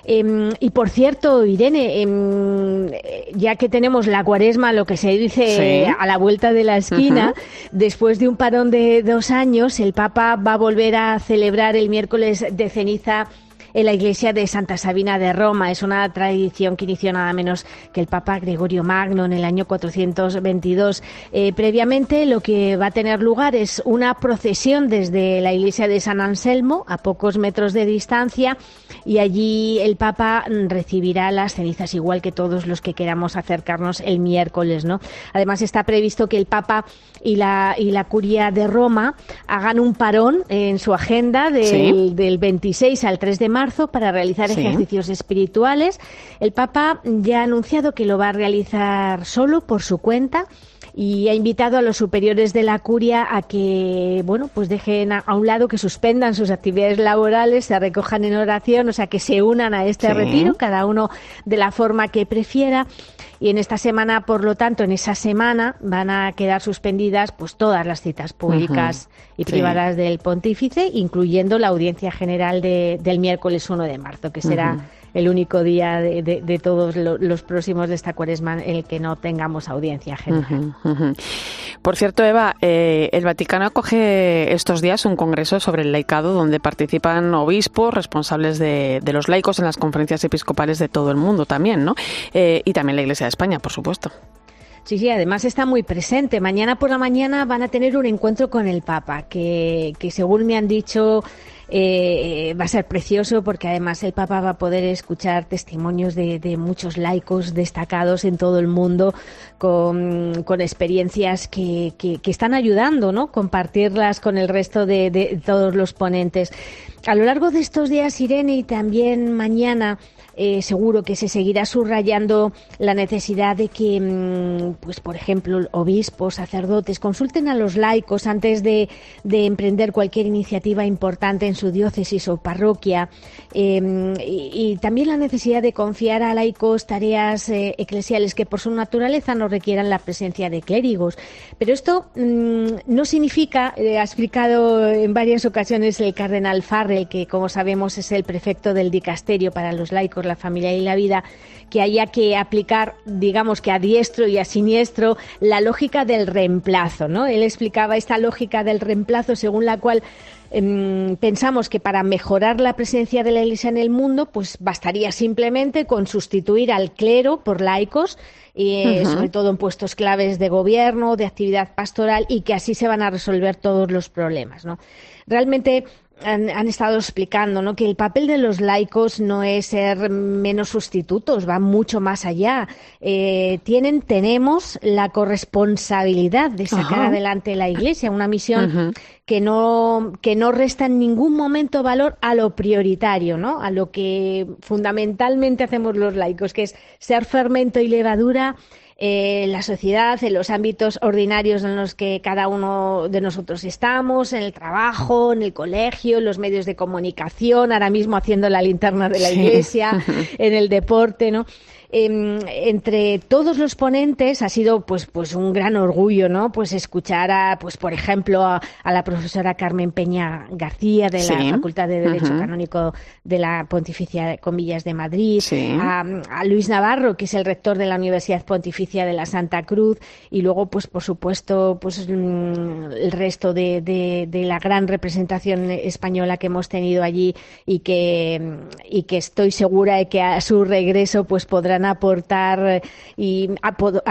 Eh, y por cierto, Irene, eh, ya que tenemos la cuaresma, lo que se dice Sí. a la vuelta de la esquina, después de un parón de dos años, el Papa va a volver a celebrar el miércoles de ceniza en la iglesia de Santa Sabina de Roma. Es una tradición que inició nada menos que el Papa Gregorio Magno en el año 422. Eh, previamente lo que va a tener lugar es una procesión desde la iglesia de San Anselmo, a pocos metros de distancia, y allí el Papa recibirá las cenizas igual que todos los que queramos acercarnos el miércoles, ¿no? Además está previsto que el Papa y la y la curia de Roma hagan un parón en su agenda del, Sí. del 26 al 3 de marzo para realizar Sí. ejercicios espirituales. El Papa ya ha anunciado que lo va a realizar solo por su cuenta y ha invitado a los superiores de la curia a que, bueno, pues dejen a, a un lado, que suspendan sus actividades laborales, se recojan en oración, o sea, que se unan a este Sí. retiro, cada uno de la forma que prefiera. Y en esta semana, por lo tanto, en esa semana van a quedar suspendidas pues todas las citas públicas y Sí. privadas del pontífice, incluyendo la audiencia general de- del miércoles 1 de marzo, que será. El único día de, todos los próximos de esta cuaresma en el que no tengamos audiencia general. Por cierto, Eva, eh, el Vaticano acoge estos días un congreso sobre el laicado donde participan obispos responsables de, los laicos en las conferencias episcopales de todo el mundo también, ¿no? Eh, y también la Iglesia de España, por supuesto. Sí, sí, además está muy presente. Mañana por la mañana van a tener un encuentro con el Papa, que, que según me han dicho eh, va a ser precioso porque además el Papa va a poder escuchar testimonios de, muchos laicos destacados en todo el mundo con, experiencias que, están ayudando, ¿no? Compartirlas con el resto de todos los ponentes. A lo largo de estos días, Irene, y también mañana, eh, seguro que se seguirá subrayando la necesidad de que, mm, pues, por ejemplo, obispos, sacerdotes consulten a los laicos antes de, emprender cualquier iniciativa importante en su diócesis o parroquia em, y, también la necesidad de confiar a laicos tareas eh, eclesiales que por su naturaleza no requieran la presencia de clérigos. Pero esto mm, no significa, eh, ha explicado en varias ocasiones el cardenal Farrell, que como sabemos es el prefecto del dicasterio para los laicos la familia y la vida, que haya que aplicar, digamos que a diestro y a siniestro, la lógica del reemplazo, ¿no? Él explicaba esta lógica del reemplazo según la cual em, pensamos que para mejorar la presencia de la Iglesia en el mundo, pues bastaría simplemente con sustituir al clero por laicos, y, eh, sobre todo en puestos claves de gobierno, de actividad pastoral, y que así se van a resolver todos los problemas. ¿no? Realmente han, estado explicando ¿no? que el papel de los laicos no es ser menos sustitutos, va mucho más allá. Eh, tienen, tenemos la corresponsabilidad de sacar adelante la Iglesia, una misión que, no, que no resta en ningún momento valor a lo prioritario, ¿no? a lo que fundamentalmente hacemos los laicos, que es ser fermento y levadura eh, la sociedad, en los ámbitos ordinarios en los que cada uno de nosotros estamos, en el trabajo, en el colegio, en los medios de comunicación, ahora mismo haciendo la linterna de la iglesia, <laughs> en el deporte, ¿no? Em, entre todos los ponentes ha sido pues pues un gran orgullo no pues escuchar a pues por ejemplo a, la profesora Carmen Peña García de la Facultad de Derecho Canónico de la Pontificia Comillas de Madrid a, Luis Navarro que es el rector de la Universidad Pontificia de la Santa Cruz y luego pues por supuesto pues mm, el resto de, de, la gran representación española que hemos tenido allí y que y que estoy segura de que a su regreso pues podrá aportar eh, y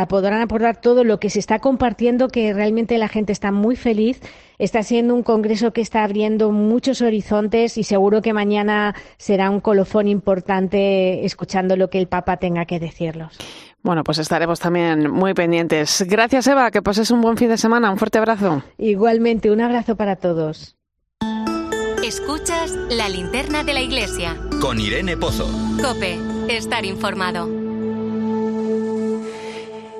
podrán aportar todo lo que se está compartiendo, que realmente la gente está muy feliz. Está siendo un congreso que está abriendo muchos horizontes y seguro que mañana será un colofón importante escuchando lo que el Papa tenga que decirlos. Bueno, pues estaremos también muy pendientes. Gracias, Eva. Que pases un buen fin de semana. Un fuerte abrazo. Igualmente, un abrazo para todos. Escuchas la linterna de la iglesia. Con Irene Pozo. Cope, estar informado.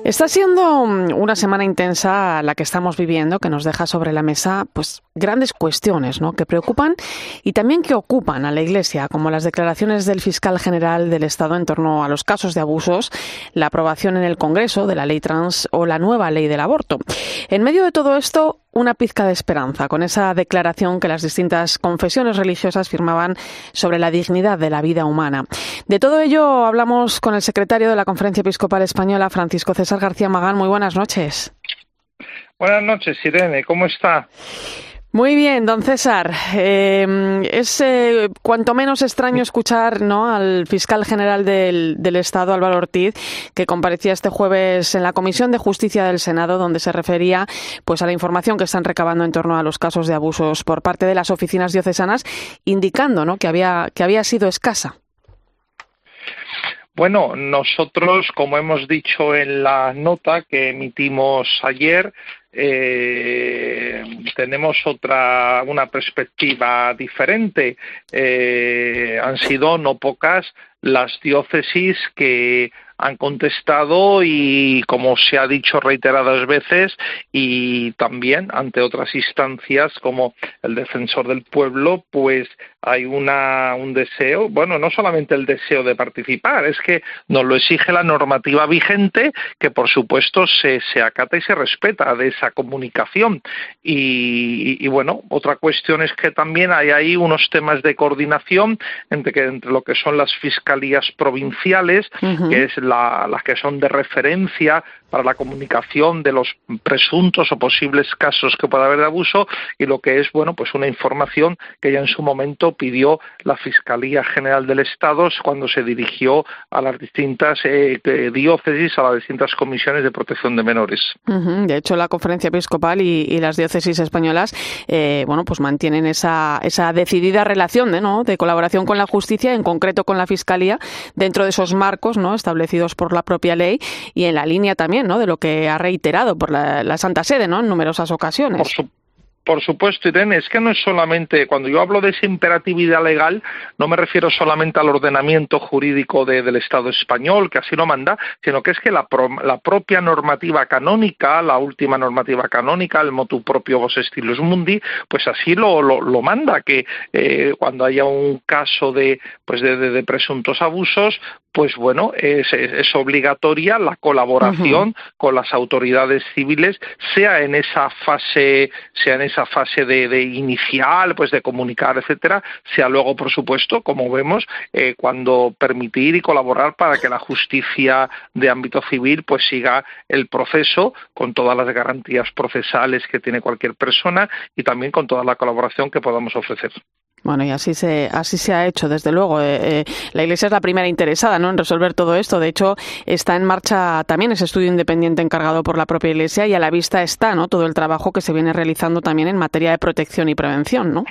Está siendo una semana intensa la que estamos viviendo, que nos deja sobre la mesa pues grandes cuestiones, ¿no? que preocupan y también que ocupan a la Iglesia, como las declaraciones del fiscal general del Estado en torno a los casos de abusos, la aprobación en el Congreso de la ley trans o la nueva ley del aborto. En medio de todo esto, una pizca de esperanza con esa declaración que las distintas confesiones religiosas firmaban sobre la dignidad de la vida humana. De todo ello hablamos con el secretario de la Conferencia Episcopal Española, Francisco César García Magán. Muy buenas noches. Buenas noches, Irene. ¿Cómo está? Muy bien, don César. Em, es eh, cuanto menos extraño escuchar ¿no? al fiscal general del, Estado, Álvaro Ortiz, que comparecía este jueves en la Comisión de Justicia del Senado, donde se refería pues, a la información que están recabando en torno a los casos de abusos por parte de las oficinas diocesanas, indicando ¿no? que, había, que había sido escasa. Bueno, nosotros, como hemos dicho en la nota que emitimos ayer, eh, tenemos otra una perspectiva diferente. Eh, han sido no pocas las diócesis que han contestado y, como se ha dicho reiteradas veces, y también ante otras instancias como el defensor del pueblo, pues hay una, un deseo, bueno, no solamente el deseo de participar, es que nos lo exige la normativa vigente, que por supuesto se, se acata y se respeta de esa comunicación. Y, bueno, otra cuestión es que también hay ahí unos temas de coordinación entre, que, entre lo que son las fiscalías provinciales, que es la, las que son de referencia para la comunicación de los presuntos o posibles casos que pueda haber de abuso y lo que es bueno pues una información que ya en su momento pidió la Fiscalía General del Estado cuando se dirigió a las distintas eh, diócesis a las distintas comisiones de protección de menores. De hecho la Conferencia Episcopal y, las diócesis españolas eh, bueno pues mantienen esa, esa decidida relación de, ¿no? de colaboración con la justicia en concreto con la Fiscalía dentro de esos marcos ¿no? establecidos por la propia ley y en la línea también. De lo que ha reiterado por la, Santa Sede. En numerosas ocasiones. Por supuesto, Irene, es que no es solamente, cuando yo hablo de esa imperatividad legal, no me refiero solamente al ordenamiento jurídico del Estado español, que así lo manda, sino que es que la, propia normativa canónica, la última normativa canónica, el motu propio vos estilos mundi, pues así lo, lo, manda, que eh, cuando haya un caso de, pues de, presuntos abusos, pues bueno, es, es, obligatoria la colaboración con las autoridades civiles, sea en esa fase, sea en esa fase de, inicial, pues de comunicar, etcétera, sea luego, por supuesto, como vemos, eh, cuando permitir y colaborar para que la justicia de ámbito civil pues siga el proceso con todas las garantías procesales que tiene cualquier persona y también con toda la colaboración que podamos ofrecer. Bueno, y así se, así se ha hecho, desde luego. Eh, eh, la Iglesia es la primera interesada ¿no? en resolver todo esto. De hecho, está en marcha también ese estudio independiente encargado por la propia Iglesia y a la vista está ¿no? todo el trabajo que se viene realizando también en materia de protección y prevención, ¿no?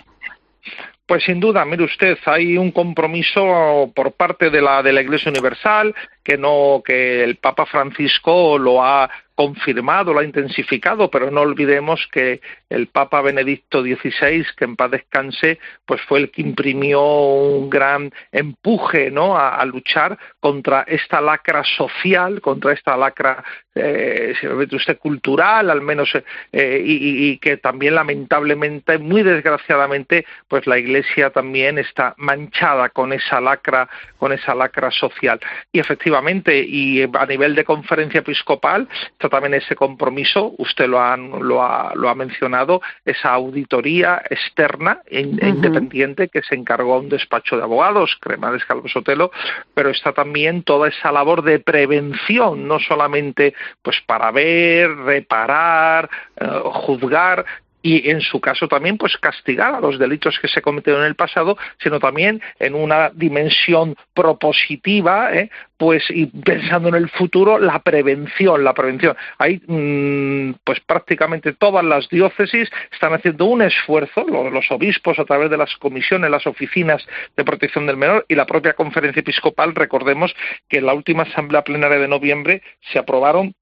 Pues sin duda, mire usted, hay un compromiso por parte de la de la Iglesia Universal que no que el Papa Francisco lo ha confirmado, lo ha intensificado, pero no olvidemos que el Papa Benedicto XVI, que en paz descanse, pues fue el que imprimió un gran empuje ¿no? a, luchar contra esta lacra social, contra esta lacra, eh, si me usted, cultural, al menos, eh, y, y, que también lamentablemente, muy desgraciadamente, pues la Iglesia también está manchada con esa lacra, con esa lacra social. Y efectivamente, y a nivel de conferencia episcopal, también ese compromiso, usted lo ha, lo ha, lo ha mencionado, esa auditoría externa e, independiente que se encargó a un despacho de abogados, Cremades Calvo Sotelo, pero está también toda esa labor de prevención, no solamente pues para ver, reparar, eh, juzgar, y en su caso también pues castigar a los delitos que se cometieron en el pasado, sino también en una dimensión propositiva, ¿eh? pues y pensando en el futuro la prevención, la prevención. Hay mm, pues prácticamente todas las diócesis están haciendo un esfuerzo, los obispos a través de las comisiones, las oficinas de protección del menor y la propia conferencia episcopal, recordemos que en la última asamblea plenaria de noviembre se aprobaron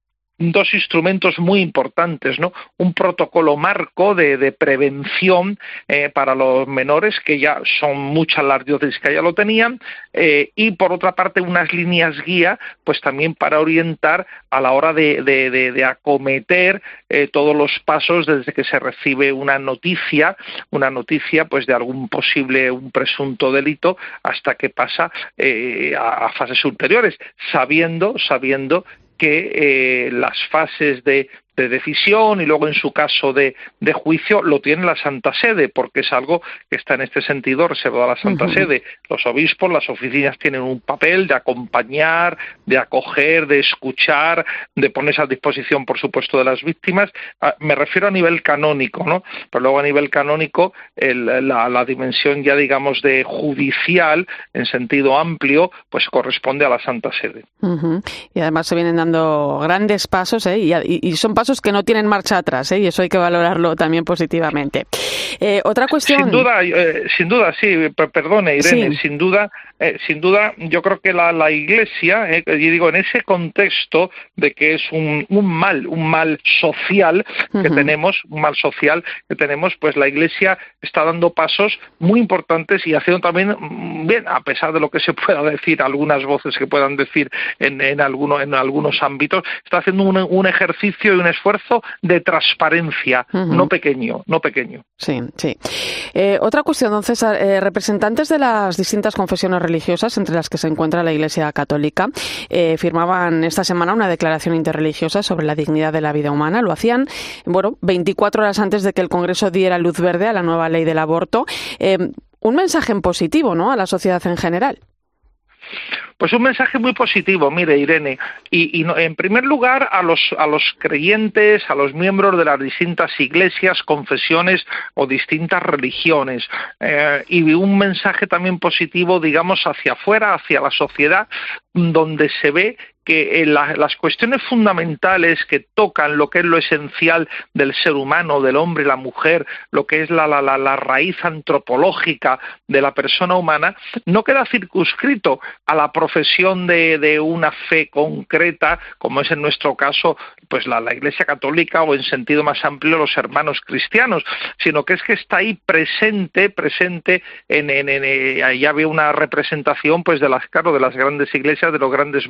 dos instrumentos muy importantes, ¿no? Un protocolo marco de, prevención eh, para los menores, que ya son muchas las diócesis que ya lo tenían, eh, y por otra parte unas líneas guía, pues también para orientar a la hora de, acometer eh, todos los pasos desde que se recibe una noticia, una noticia pues de algún posible, un presunto delito, hasta que pasa a, a fases ulteriores, sabiendo, sabiendo que eh, las fases de de decisión y luego en su caso de, de, juicio lo tiene la Santa Sede, porque es algo que está en este sentido reservado a la Santa Sede. Los obispos, las oficinas tienen un papel de acompañar, de acoger, de escuchar, de ponerse a disposición, por supuesto, de las víctimas. Ah, me refiero a nivel canónico, ¿no? Pero luego a nivel canónico, la, la, dimensión ya, digamos, de judicial, en sentido amplio, pues corresponde a la Santa Sede. Y además se vienen dando grandes pasos, ¿eh? y, y son pasos pasos que no tienen marcha atrás, ¿eh? y eso hay que valorarlo también positivamente. Eh, otra cuestión. Sin duda, eh, sin duda, sí, perdone, Irene, sin duda, sin duda, yo creo que la, la Iglesia, eh, y digo, en ese contexto de que es un, un mal, un mal social que tenemos, un mal social que tenemos, pues la Iglesia está dando pasos muy importantes y haciendo también, mm, bien, a pesar de lo que se pueda decir, algunas voces que puedan decir en, en, alguno, en algunos ámbitos, está haciendo un, un ejercicio y un esfuerzo de transparencia, no pequeño, no pequeño. Sí, sí. Eh, otra cuestión, don César, eh, representantes de las distintas confesiones religiosas, entre las que se encuentra la Iglesia Católica, eh, firmaban esta semana una declaración interreligiosa sobre la dignidad de la vida humana. Lo hacían, bueno, 24 horas antes de que el Congreso diera luz verde a la nueva ley del aborto. un mensaje en positivo, ¿no?, a la sociedad en general. Pues un mensaje muy positivo, mire Irene, y, en primer lugar a los, a los creyentes, a los miembros de las distintas iglesias, confesiones o distintas religiones, eh, y un mensaje también positivo, digamos, hacia afuera, hacia la sociedad, donde se ve que eh, las cuestiones fundamentales que tocan lo que es lo esencial del ser humano, del hombre la mujer, lo que es la, la, la, raíz antropológica de la persona humana, no queda circunscrito a la profesión de, una fe concreta, como es en nuestro caso pues la, la, Iglesia Católica o en sentido más amplio los hermanos cristianos, sino que es que está ahí presente, presente en, en, en eh, ahí había una representación pues de las claro de las grandes iglesias, de los grandes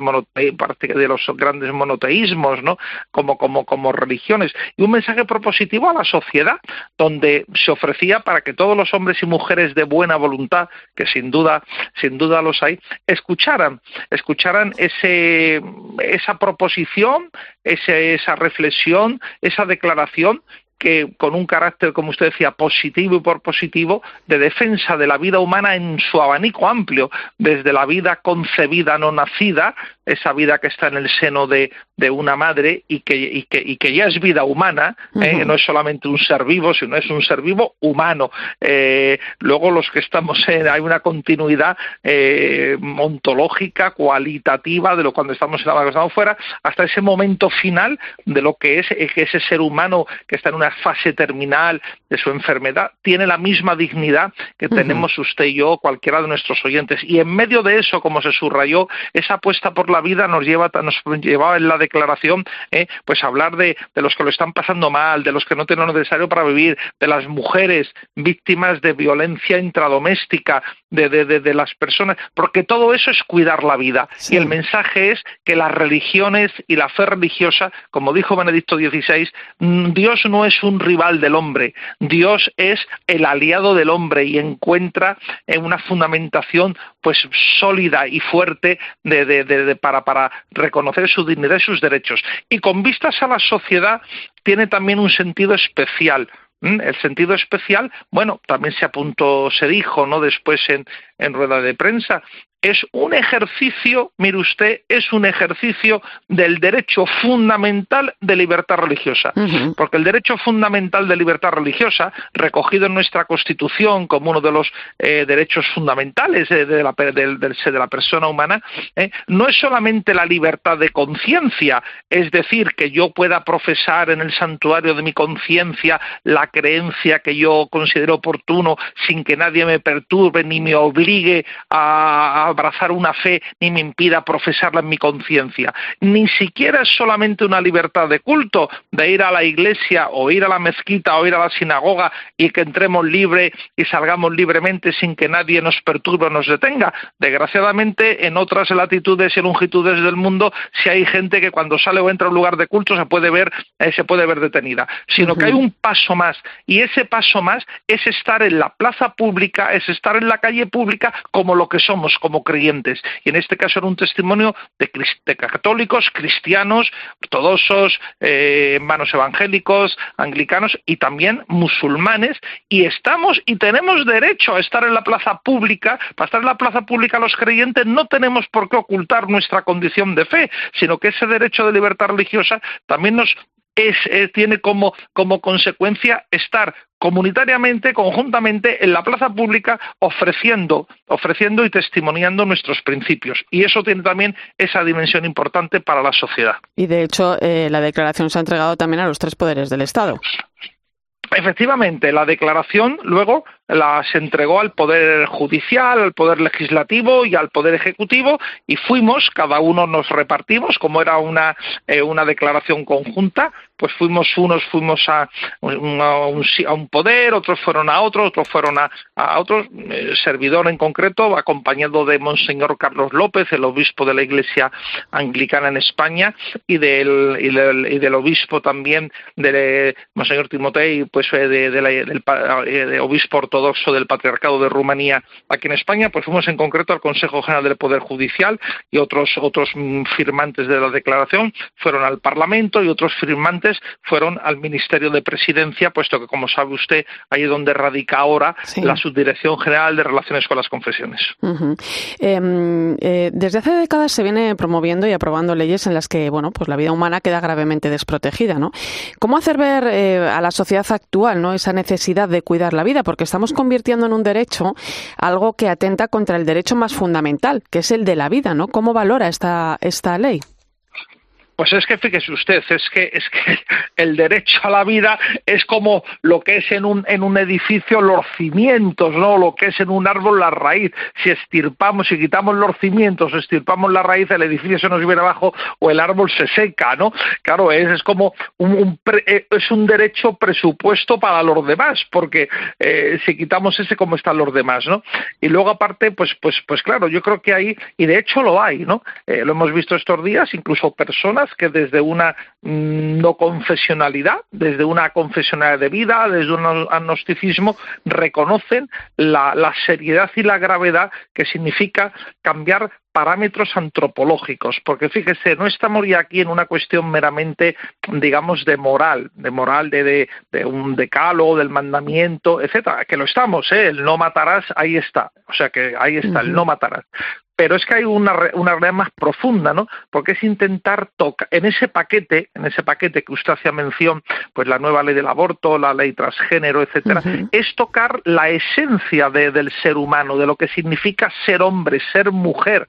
de los grandes monoteísmos, ¿no? Como, como, como religiones. Y un mensaje propositivo a la sociedad, donde se ofrecía para que todos los hombres y mujeres de buena voluntad, que sin duda, sin duda los hay, escucharan, escucharan ese, esa proposición, ese, esa reflexión, esa declaración que con un carácter, como usted decía, positivo y por positivo, de defensa de la vida humana en su abanico amplio, desde la vida concebida no nacida, esa vida que está en el seno de, de una madre y que, y, que, y que ya es vida humana, eh, no es solamente un ser vivo, sino es un ser vivo humano. Eh, luego los que estamos en, hay una continuidad eh, ontológica, cualitativa, de lo cuando estamos en la cuando estamos fuera, hasta ese momento final de lo que es que ese ser humano que está en una fase terminal de su enfermedad tiene la misma dignidad que tenemos usted y yo, cualquiera de nuestros oyentes. Y en medio de eso, como se subrayó, esa apuesta por la vida nos lleva nos llevaba en la declaración eh, pues hablar de, de, los que lo están pasando mal, de los que no tienen lo necesario para vivir, de las mujeres víctimas de violencia intradoméstica, de, de, de las personas, porque todo eso es cuidar la vida. Sí. Y el mensaje es que las religiones y la fe religiosa, como dijo Benedicto XVI, mm, Dios no es un rival del hombre, Dios es el aliado del hombre y encuentra en una fundamentación pues sólida y fuerte de, de, de, para, para reconocer su dignidad y sus derechos. Y con vistas a la sociedad tiene también un sentido especial. El sentido especial, bueno, también se apuntó, se dijo, ¿no? Después en, en rueda de prensa, es un ejercicio, mire usted, es un ejercicio del derecho fundamental de libertad religiosa. Uh -huh. Porque el derecho fundamental de libertad religiosa, recogido en nuestra Constitución como uno de los eh, derechos fundamentales de, de, la, de, de, de, la, persona humana, eh, no es solamente la libertad de conciencia, es decir, que yo pueda profesar en el santuario de mi conciencia la creencia que yo considero oportuno sin que nadie me perturbe ni me obligue a, a abrazar una fe ni me impida profesarla en mi conciencia. Ni siquiera es solamente una libertad de culto, de ir a la iglesia o ir a la mezquita o ir a la sinagoga y que entremos libre y salgamos libremente sin que nadie nos perturbe o nos detenga. Desgraciadamente, en otras latitudes y longitudes del mundo, si hay gente que cuando sale o entra a un lugar de culto se puede ver, eh, se puede ver detenida. Sino uh -huh. que hay un paso más, y ese paso más es estar en la plaza pública, es estar en la calle pública como lo que somos, como creyentes. Y en este caso era un testimonio de, católicos, cristianos, ortodoxos, eh, hermanos evangélicos, anglicanos y también musulmanes. Y estamos y tenemos derecho a estar en la plaza pública. Para estar en la plaza pública los creyentes no tenemos por qué ocultar nuestra condición de fe, sino que ese derecho de libertad religiosa también nos es, tiene como, como consecuencia estar comunitariamente, conjuntamente, en la plaza pública, ofreciendo, ofreciendo y testimoniando nuestros principios. Y eso tiene también esa dimensión importante para la sociedad. Y de hecho, eh, la declaración se ha entregado también a los tres poderes del Estado. Efectivamente, la declaración luego las entregó al Poder Judicial, al Poder Legislativo y al Poder Ejecutivo y fuimos, cada uno nos repartimos, como era una, eh, una declaración conjunta, pues fuimos unos fuimos a, un, a un, poder, otros fueron a otro, otros fueron a, a otro eh, servidor en concreto, acompañado de Monseñor Carlos López, el obispo de la Iglesia Anglicana en España, y del, y del, y del obispo también de Monseñor Timotei, pues eh, de, la, del de obispo ortodoxo del Patriarcado de Rumanía aquí en España, pues fuimos en concreto al Consejo General del Poder Judicial y otros, otros firmantes de la declaración fueron al Parlamento y otros firmantes fueron al Ministerio de Presidencia, puesto que, como sabe usted, ahí es donde radica ahora la Subdirección General de Relaciones con las Confesiones. Em, eh, desde hace décadas se viene promoviendo y aprobando leyes en las que, bueno, pues la vida humana queda gravemente desprotegida, ¿no? ¿Cómo hacer ver eh, a la sociedad actual, ¿no? Esa necesidad de cuidar la vida, porque estamos convirtiendo en un derecho algo que atenta contra el derecho más fundamental, que es el de la vida, ¿no? ¿Cómo valora esta, esta ley? Pues es que fíjese usted, es que es que <laughs> el derecho a la vida es como lo que es en un en un edificio los cimientos, ¿no? Lo que es en un árbol la raíz. Si estirpamos, si quitamos los cimientos, estirpamos la raíz, el edificio se nos viene abajo o el árbol se seca, ¿no? Claro, es, es como un, eh, es un derecho presupuesto para los demás, porque eh, si quitamos ese, ¿cómo están los demás, no? Y luego aparte, pues pues pues claro, yo creo que ahí y de hecho lo hay, ¿no? Eh, lo hemos visto estos días, incluso personas que desde una mm, no confesionalidad, desde una confesionalidad de vida, desde un agnosticismo, reconocen la, la seriedad y la gravedad que significa cambiar parámetros antropológicos, porque fíjese, no estamos ya aquí en una cuestión meramente, digamos, de moral, de moral de, de, de un decálogo, del mandamiento, etcétera, que lo estamos, ¿eh? el no matarás, ahí está, o sea que ahí está, el no matarás pero es que hay una, una realidad más profunda, ¿no? Porque es intentar tocar, en ese paquete, en ese paquete que usted hacía mención, pues la nueva ley del aborto, la ley transgénero, etcétera, es tocar la esencia de, del ser humano, de lo que significa ser hombre, ser mujer,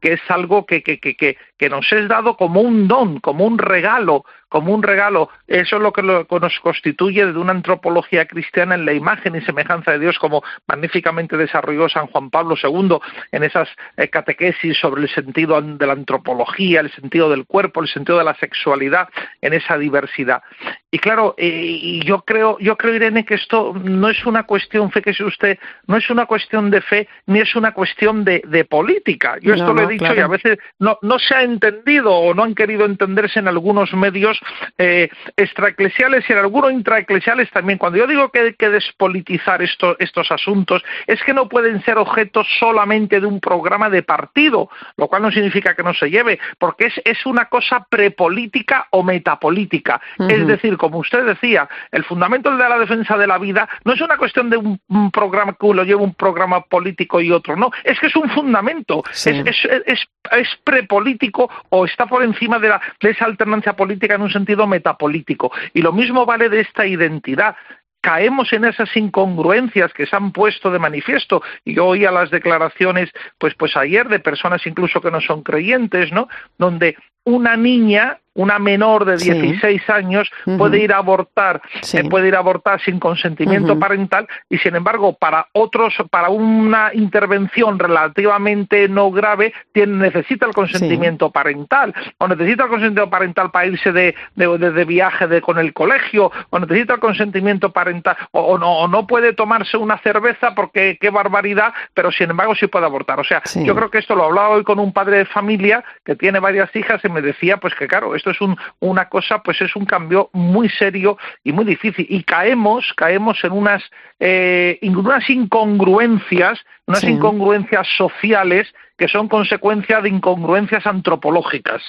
que es algo que, que, que, que nos es dado como un don, como un regalo, como un regalo. Eso es lo que, nos constituye de una antropología cristiana en la imagen y semejanza de Dios, como magníficamente desarrolló San Juan Pablo II en esas eh, catequesis sobre el sentido de la antropología, el sentido del cuerpo, el sentido de la sexualidad en esa diversidad. Y claro, eh, y yo creo, yo creo, Irene, que esto no es una cuestión, fíjese usted, no es una cuestión de fe, ni es una cuestión de, política. Yo esto lo he dicho y a veces no, no se ha entendido o no han querido entenderse en algunos medios eh, extraeclesiales y en algunos intraeclesiales también. Cuando yo digo que hay que despolitizar estos asuntos, es que no pueden ser objetos solamente de un programa de partido, lo cual no significa que no se lleve, porque es, es una cosa prepolítica o metapolítica. Es decir, como usted decía, el fundamento de la defensa de la vida no es una cuestión de un, programa que uno lleva un programa político y otro, no, es que es un fundamento, es, es, es, es, prepolítico o está por encima de, esa alternancia política en un sentido metapolítico. Y lo mismo vale de esta identidad. Caemos en esas incongruencias que se han puesto de manifiesto. Y yo oía las declaraciones pues pues ayer de personas incluso que no son creyentes no donde una niña una menor de 16 años puede ir a abortar, eh, puede ir a abortar sin consentimiento parental y sin embargo para otros, para una intervención relativamente no grave, tiene, necesita el consentimiento parental. O necesita el consentimiento parental para irse de, de, viaje de, con el colegio o necesita el consentimiento parental o, no, o no puede tomarse una cerveza porque qué barbaridad, pero sin embargo sí puede abortar. O sea, yo creo que esto lo hablaba hoy con un padre de familia que tiene varias hijas y me decía pues que claro, esto es un, una cosa, pues es un cambio muy serio y muy difícil. Y caemos, caemos en unas, eh, unas incongruencias, unas incongruencias sociales que son consecuencia de incongruencias antropológicas.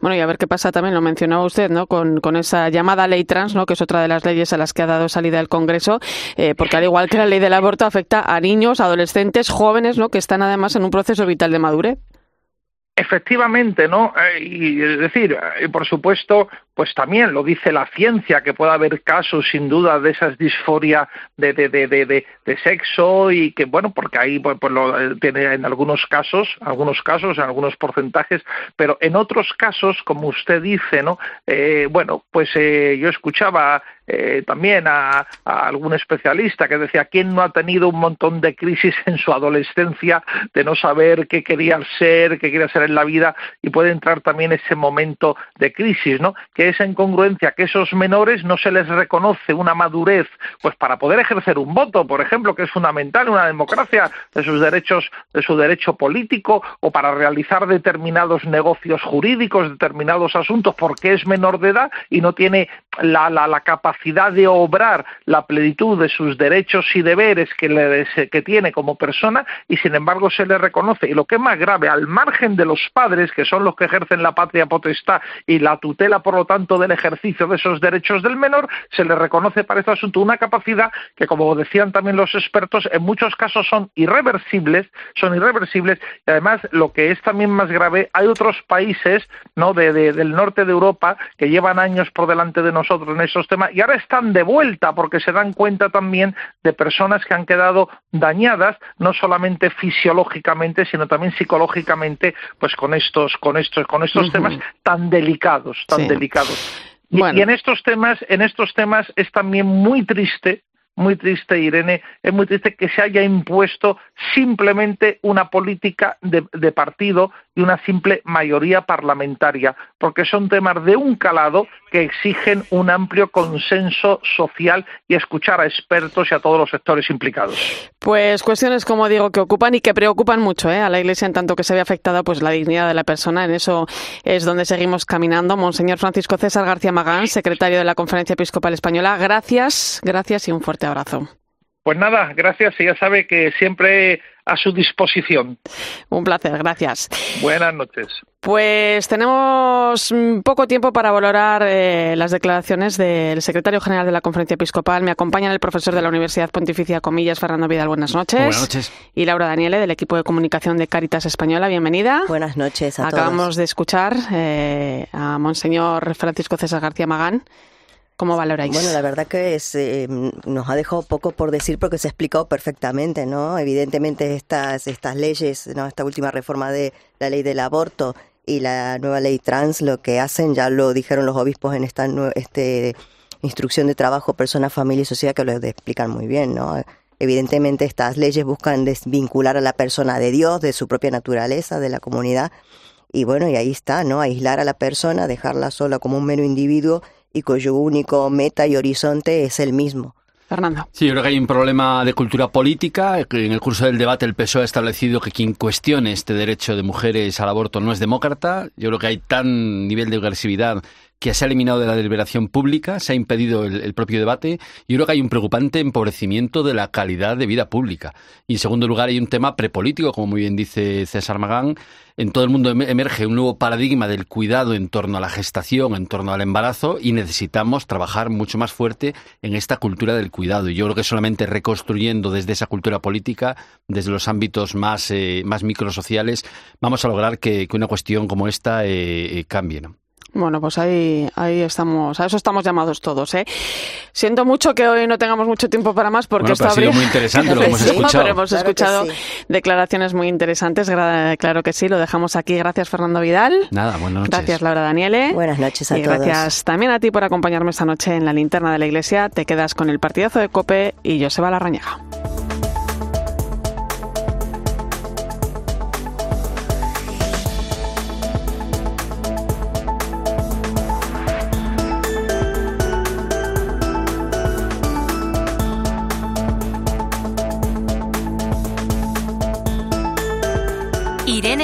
Bueno, y a ver qué pasa también, lo mencionaba usted, ¿no? Con, con, esa llamada ley trans, ¿no? Que es otra de las leyes a las que ha dado salida el Congreso, eh, porque al igual que la ley del aborto afecta a niños, adolescentes, jóvenes, ¿no? Que están además en un proceso vital de madurez. Efectivamente, ¿no? Eh, y es decir, y por supuesto, pues también lo dice la ciencia, que puede haber casos sin duda de esa disforia de, de, de, de, sexo y que, bueno, porque ahí pues, pues lo, eh, tiene en algunos casos, algunos casos, en algunos porcentajes, pero en otros casos, como usted dice, ¿no? Eh, bueno, pues eh, yo escuchaba eh, también a, a, algún especialista que decía quién no ha tenido un montón de crisis en su adolescencia de no saber qué quería ser, qué quería ser en la vida y puede entrar también ese momento de crisis, ¿no? Que esa incongruencia que esos menores no se les reconoce una madurez, pues para poder ejercer un voto, por ejemplo, que es fundamental en una democracia de sus derechos, de su derecho político o para realizar determinados negocios jurídicos, determinados asuntos, porque es menor de edad y no tiene la, la, la capacidad de obrar la plenitud de sus derechos y deberes que, le, que tiene como persona y sin embargo se le reconoce. Y lo que es más grave, al margen de los padres, que son los que ejercen la patria potestad y la tutela, por lo tanto, del ejercicio de esos derechos del menor, se le reconoce para este asunto una capacidad que, como decían también los expertos, en muchos casos son irreversibles, son irreversibles y además lo que es también más grave, hay otros países ¿no? de, de, del norte de Europa que llevan años por delante de nosotros en esos temas y ahora están de vuelta porque se dan cuenta también de personas que han quedado dañadas no solamente fisiológicamente sino también psicológicamente pues con estos con estos con estos uh -huh. temas tan delicados tan sí. delicados y, bueno. y en estos temas en estos temas es también muy triste muy triste, Irene, es muy triste que se haya impuesto simplemente una política de, de, partido y una simple mayoría parlamentaria, porque son temas de un calado que exigen un amplio consenso social y escuchar a expertos y a todos los sectores implicados. Pues cuestiones, como digo, que ocupan y que preocupan mucho ¿eh? a la Iglesia en tanto que se ve afectada pues la dignidad de la persona. En eso es donde seguimos caminando. Monseñor Francisco César García Magán, secretario de la Conferencia Episcopal Española, gracias, gracias y un fuerte abrazo. Pues nada, gracias y ya sabe que siempre a su disposición. Un placer, gracias. Buenas noches. Pues tenemos poco tiempo para valorar eh, las declaraciones del secretario general de la Conferencia Episcopal. Me acompañan el profesor de la Universidad Pontificia Comillas, Fernando Vidal. Buenas noches. Buenas noches. Y Laura Daniele, del equipo de comunicación de Caritas Española. Bienvenida. Buenas noches a Acabamos todos. de escuchar eh, a Monseñor Francisco César García Magán. ¿Cómo valoráis? Bueno, la verdad que es, eh, nos ha dejado poco por decir porque se ha explicado perfectamente, ¿no? Evidentemente estas, estas leyes, ¿no? esta última reforma de la ley del aborto y la nueva ley trans, lo que hacen, ya lo dijeron los obispos en esta este, instrucción de trabajo, persona, familia y sociedad, que lo explican muy bien, ¿no? Evidentemente estas leyes buscan desvincular a la persona de Dios, de su propia naturaleza, de la comunidad, y bueno, y ahí está, ¿no? Aislar a la persona, dejarla sola como un mero individuo y cuyo único meta y horizonte es el mismo. Fernando. Sí, yo creo que hay un problema de cultura política. En el curso del debate el PSOE ha establecido que quien cuestione este derecho de mujeres al aborto no es demócrata. Yo creo que hay tan nivel de agresividad que se ha eliminado de la deliberación pública, se ha impedido el, propio debate. Yo creo que hay un preocupante empobrecimiento de la calidad de vida pública. Y en segundo lugar hay un tema prepolítico, como muy bien dice César Magán. En todo el mundo emerge un nuevo paradigma del cuidado en torno a la gestación, en torno al embarazo, y necesitamos trabajar mucho más fuerte en esta cultura del cuidado. Y yo creo que solamente reconstruyendo desde esa cultura política, desde los ámbitos más, eh, más microsociales, vamos a lograr que, una cuestión como esta eh, eh, cambie. Bueno, pues ahí, ahí estamos, a eso estamos llamados todos, ¿eh? Siento mucho que hoy no tengamos mucho tiempo para más porque bueno, esto ha sido muy interesante lo que <laughs> hemos sí, escuchado. Pero hemos claro escuchado sí. declaraciones muy interesantes, claro que sí, lo dejamos aquí. Gracias Fernando Vidal. Nada, buenas noches. Gracias Laura Daniele. Buenas noches a y todos. gracias también a ti por acompañarme esta noche en la linterna de la iglesia. Te quedas con el partidazo de Cope y Joseba Larrañaga.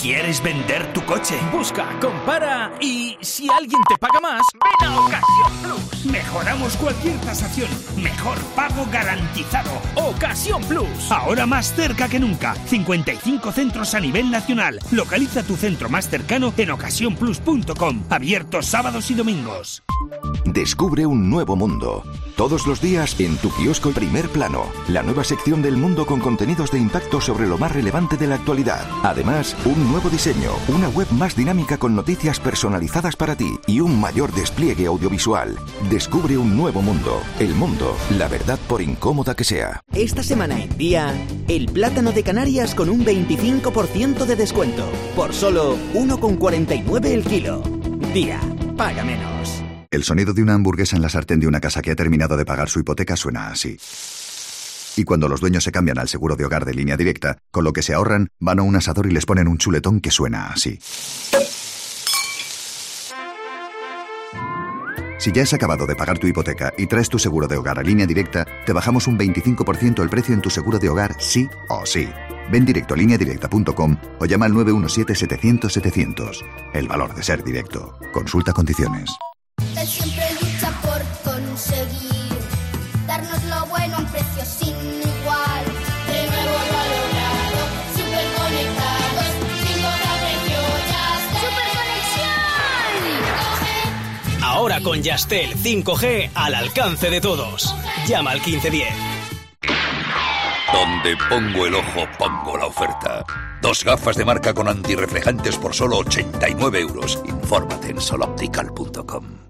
¿Quieres vender tu coche? Busca, compara y si alguien te paga más, ven a Ocasión Plus. Mejor Mejoramos cualquier tasación. Mejor pago garantizado. Ocasión Plus. Ahora más cerca que nunca. 55 centros a nivel nacional. Localiza tu centro más cercano en ocasiónplus.com. Abiertos sábados y domingos. Descubre un nuevo mundo. Todos los días en tu kiosco Primer Plano, la nueva sección del mundo con contenidos de impacto sobre lo más relevante de la actualidad. Además, un nuevo diseño, una web más dinámica con noticias personalizadas para ti y un mayor despliegue audiovisual. Descubre un nuevo mundo. El mundo, la verdad por incómoda que sea. Esta semana en día, el plátano de Canarias con un 25% de descuento. Por solo 1,49 el kilo. Día, paga menos. El sonido de una hamburguesa en la sartén de una casa que ha terminado de pagar su hipoteca suena así. Y cuando los dueños se cambian al seguro de hogar de línea directa, con lo que se ahorran, van a un asador y les ponen un chuletón que suena así. Si ya has acabado de pagar tu hipoteca y traes tu seguro de hogar a línea directa, te bajamos un 25% el precio en tu seguro de hogar sí o sí. Ven directo a lineadirecta.com o llama al 917-700-700. El valor de ser directo. Consulta condiciones. Él siempre lucha por conseguir darnos lo bueno a un precio sin igual. De nuevo lo ha logrado, super conectados, sin otra precio, ya está. Ahora con Yastel 5G al alcance de todos. Llama al 1510. Donde pongo el ojo, pongo la oferta. Dos gafas de marca con antirreflejantes por solo 89 euros. Infórmate en soloptical.com.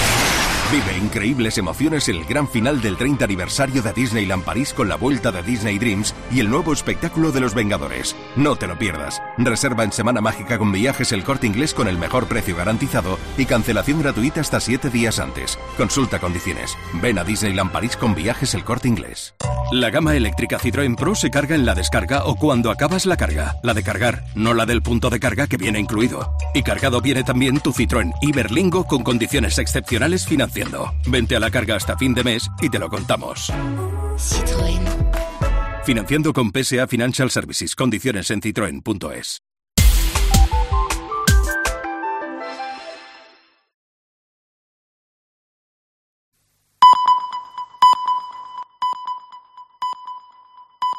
Vive increíbles emociones en el gran final del 30 aniversario de Disneyland París con la vuelta de Disney Dreams y el nuevo espectáculo de los Vengadores. No te lo pierdas. Reserva en Semana Mágica con viajes el corte inglés con el mejor precio garantizado y cancelación gratuita hasta 7 días antes. Consulta condiciones. Ven a Disneyland París con viajes el corte inglés. La gama eléctrica Citroën Pro se carga en la descarga o cuando acabas la carga. La de cargar, no la del punto de carga que viene incluido. Y cargado viene también tu Citroën Iberlingo con condiciones excepcionales Vente a la carga hasta fin de mes y te lo contamos. Citroën. Financiando con PSA Financial Services. Condiciones en citroen.es.